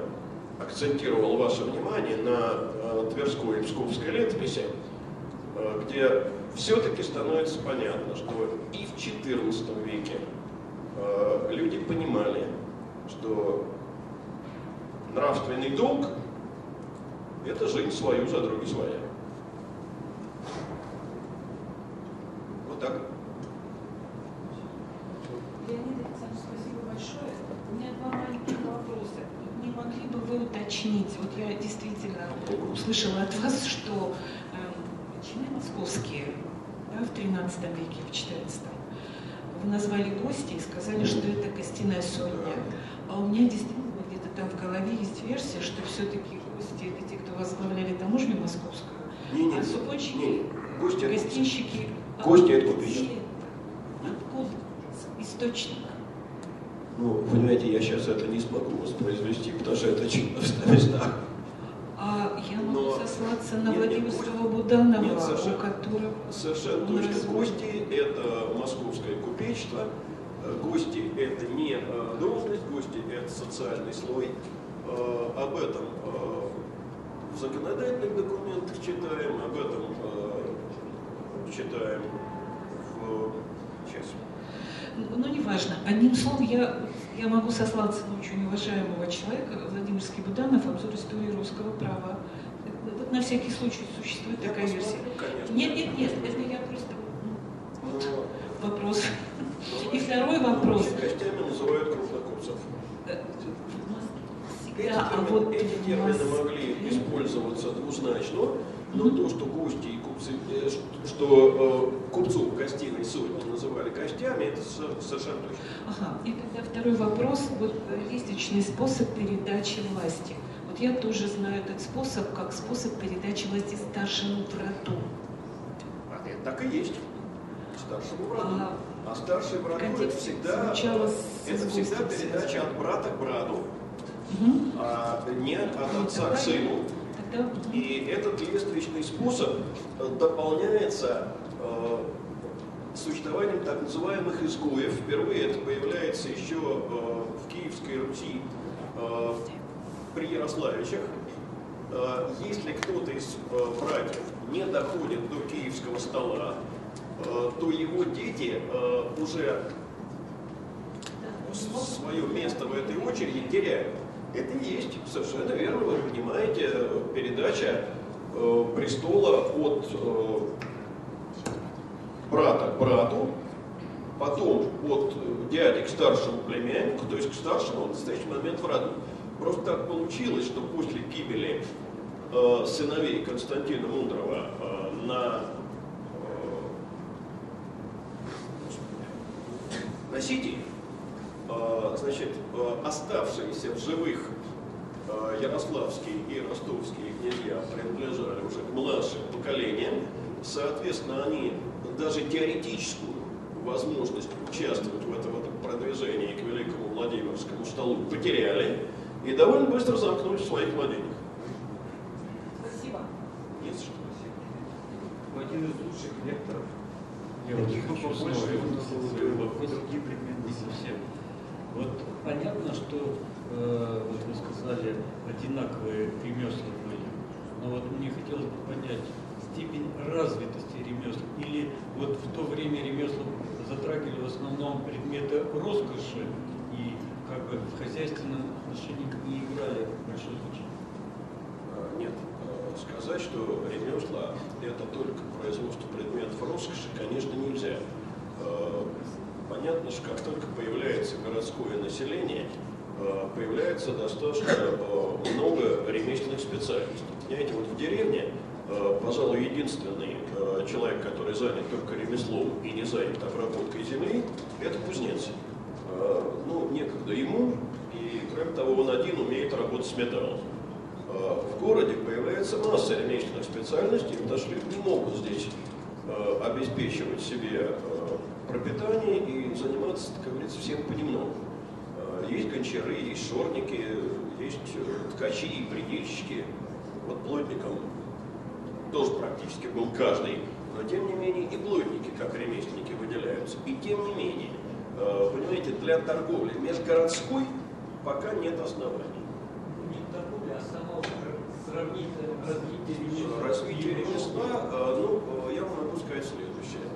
акцентировал ваше внимание на э, Тверской и Псковской летописи, э, где все-таки становится понятно, что и в XIV веке э, люди понимали, что нравственный долг – это жизнь свою за други своя. Вот так. Леонид Александрович, спасибо большое. У меня два маленьких вопроса. Не могли бы вы уточнить, вот я действительно услышала от вас, что э, чины московские да, в 13 веке, в 14 вы назвали гости и сказали, что это костяная сотня. А у меня действительно где-то там в голове есть версия, что все-таки гости это те, кто возглавляли таможню московскую, Не, не, а супочки, не, гости гостинщики. Гости это взяли? Откуда? Источник. Ну, понимаете, я сейчас это не смогу воспроизвести, потому что это чудовищная весна. А я могу Но- сослаться на Нет, Владимирского Буданова, нет, совершенно- у которого... Совершенно точно. разводит. Гости – это московское купечество, Э, гости – это не э, должность, гости – это социальный слой. Э, Об этом в законодательных документах читаем, об этом читаем в Сейчас. Ну, ну, неважно. Одним словом, я, я могу сослаться на очень уважаемого человека, Владимир Скибуданов, обзор истории русского права. Это- Вот на всякий случай существует Я такая версия. конечно. Нет, нет, нет, это я просто ну, Но- вопрос. но И второй вопрос. Гостями называют крупнокурсов. Э, Эти, Всегда, а термины, вот эти термины могли использоваться двузначно, но то, что гости и что э, купцов гостиной сотни называли гостями, это со- совершенно точно. Ага, и тогда второй вопрос. Вот э, лестничный способ передачи власти. Вот я тоже знаю этот способ как способ передачи власти старшему брату. А это так и есть. Старшему брату. А А старший брат это всегда, это всегда передача от брата к брату, Мгм. а не от Ну, отца к сыну. Мгм. И этот лествичный способ э, дополняется э, существованием так называемых изгоев. Впервые это появляется еще э, в Киевской Руси при Ярославичах. Если кто-то из братьев не доходит до киевского стола, то его дети уже свое место в этой очереди теряют. Это и есть, совершенно верно, вы понимаете, э, передача э, престола от э, брата к брату, потом от э, дяди к старшему племяннику, то есть к старшему в настоящий момент в роду. Просто так получилось, что после гибели э, сыновей Константина Мудрого э, на э, на Сити, э, значит, э, оставшиеся в живых э, ярославские и ростовские князья принадлежали уже к младшим поколениям. Соответственно, они даже теоретическую возможность участвовать в этом, в этом продвижении к Великому Владимирскому столу потеряли и довольно быстро замкнулись в своих владениях. Спасибо. Нет, что один из лучших лекторов. Я вот Таких хочу больше его. Не совсем. Вот понятно, что, э, вот вы сказали, одинаковые ремесла были. Но вот мне хотелось бы понять степень развитости ремесел. Или вот в то время ремесла затрагивали в основном предметы роскоши и как бы в хозяйственном отношении не играли большой значения. А, Нет, э, сказать, что ремесла это только производство предметов роскоши, конечно, нельзя. Понятно, что как только появляется городское население, э, появляется достаточно э, много ремесленных специальностей. Понимаете, вот в деревне, э, пожалуй, единственный человек, который занят только ремеслом и не занят обработкой земли, это кузнец. Ну, некогда ему, и кроме того, он один умеет работать с металлом. В городе появляется масса ремесленных специальностей, потому что люди не могут здесь обеспечивать себе пропитание и заниматься, как говорится, всем понемногу. Э, Есть гончары, есть шорники, есть э, ткачи и предельщики. Вот плотником тоже практически был каждый. Но тем не менее и плотники, как ремесленники, выделяются. И тем не менее, э, понимаете, для торговли межгородской пока нет оснований. Не торговля, а само сравнить развитие Развитие ремесла, э, ну, я вам могу сказать следующее.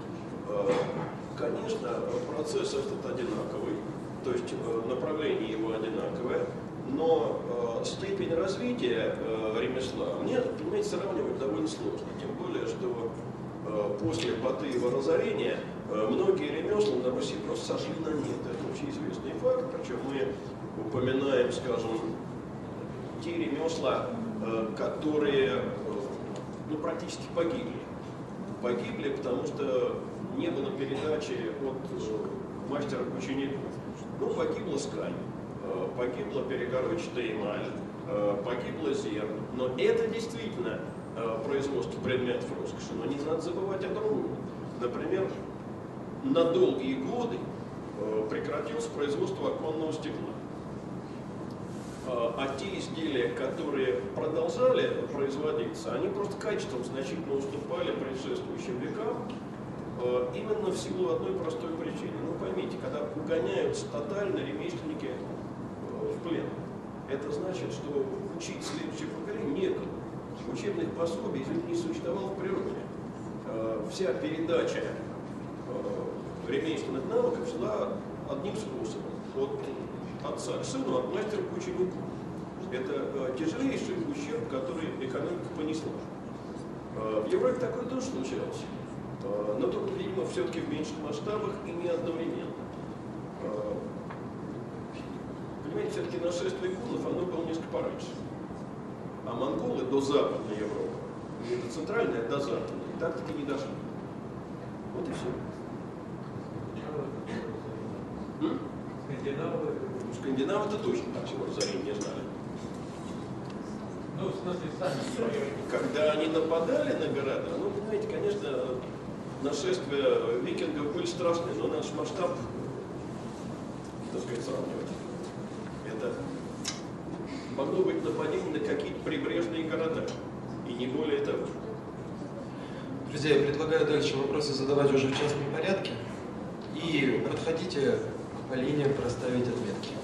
Конечно, процесс этот одинаковый, то есть э, направление его одинаковое, но э, степень развития э, ремесла мне, понимаете, сравнивать довольно сложно. Тем более, что э, после Батыева разорения многие ремесла на Руси просто сошли на нет. Это очень известный факт, причем мы упоминаем, скажем, те ремесла, которые ну, практически погибли. Погибли, потому что не было передачи от э, мастера к ученику. Ну, погибла скань, э, погибла перегородчатая эмаль, э, погибла зерн. Но это действительно производство предметов роскоши. Но не надо забывать о другом. Например, на долгие годы прекратилось производство оконного стекла. А те изделия, которые продолжали производиться, они просто качеством значительно уступали предшествующим векам, именно в силу одной простой причины. Ну поймите, когда угоняются тотально ремесленники э, в плен, это значит, что учить следующее поколение некому. Учебных пособий, не существовало в природе. Э, Вся передача э, ремесленных навыков шла одним способом. От отца к сыну, от мастера к ученику. Это э, тяжелейший ущерб, который экономика понесла. Э, в Европе такое тоже случалось. Э, но только, видимо, все-таки в меньших масштабах и не одновременно. Э, понимаете, все-таки нашествие гуннов, оно было несколько пораньше. А монголы до Западной Европы, не до Центральной, а до Западной, и так-таки не дошли. Вот и все. Скандинавы, Ну, Скандинавы-то точно так чего зари не знали. ну, в смысле, сами. Когда они нападали на города, ну, понимаете, конечно, нашествия викингов были страшные, но наш масштаб, так сказать, сравнивать. Это могло быть нападение на какие-то прибрежные города, и не более того. Друзья, я предлагаю дальше вопросы задавать уже в частном порядке. И подходите к Полине проставить отметки.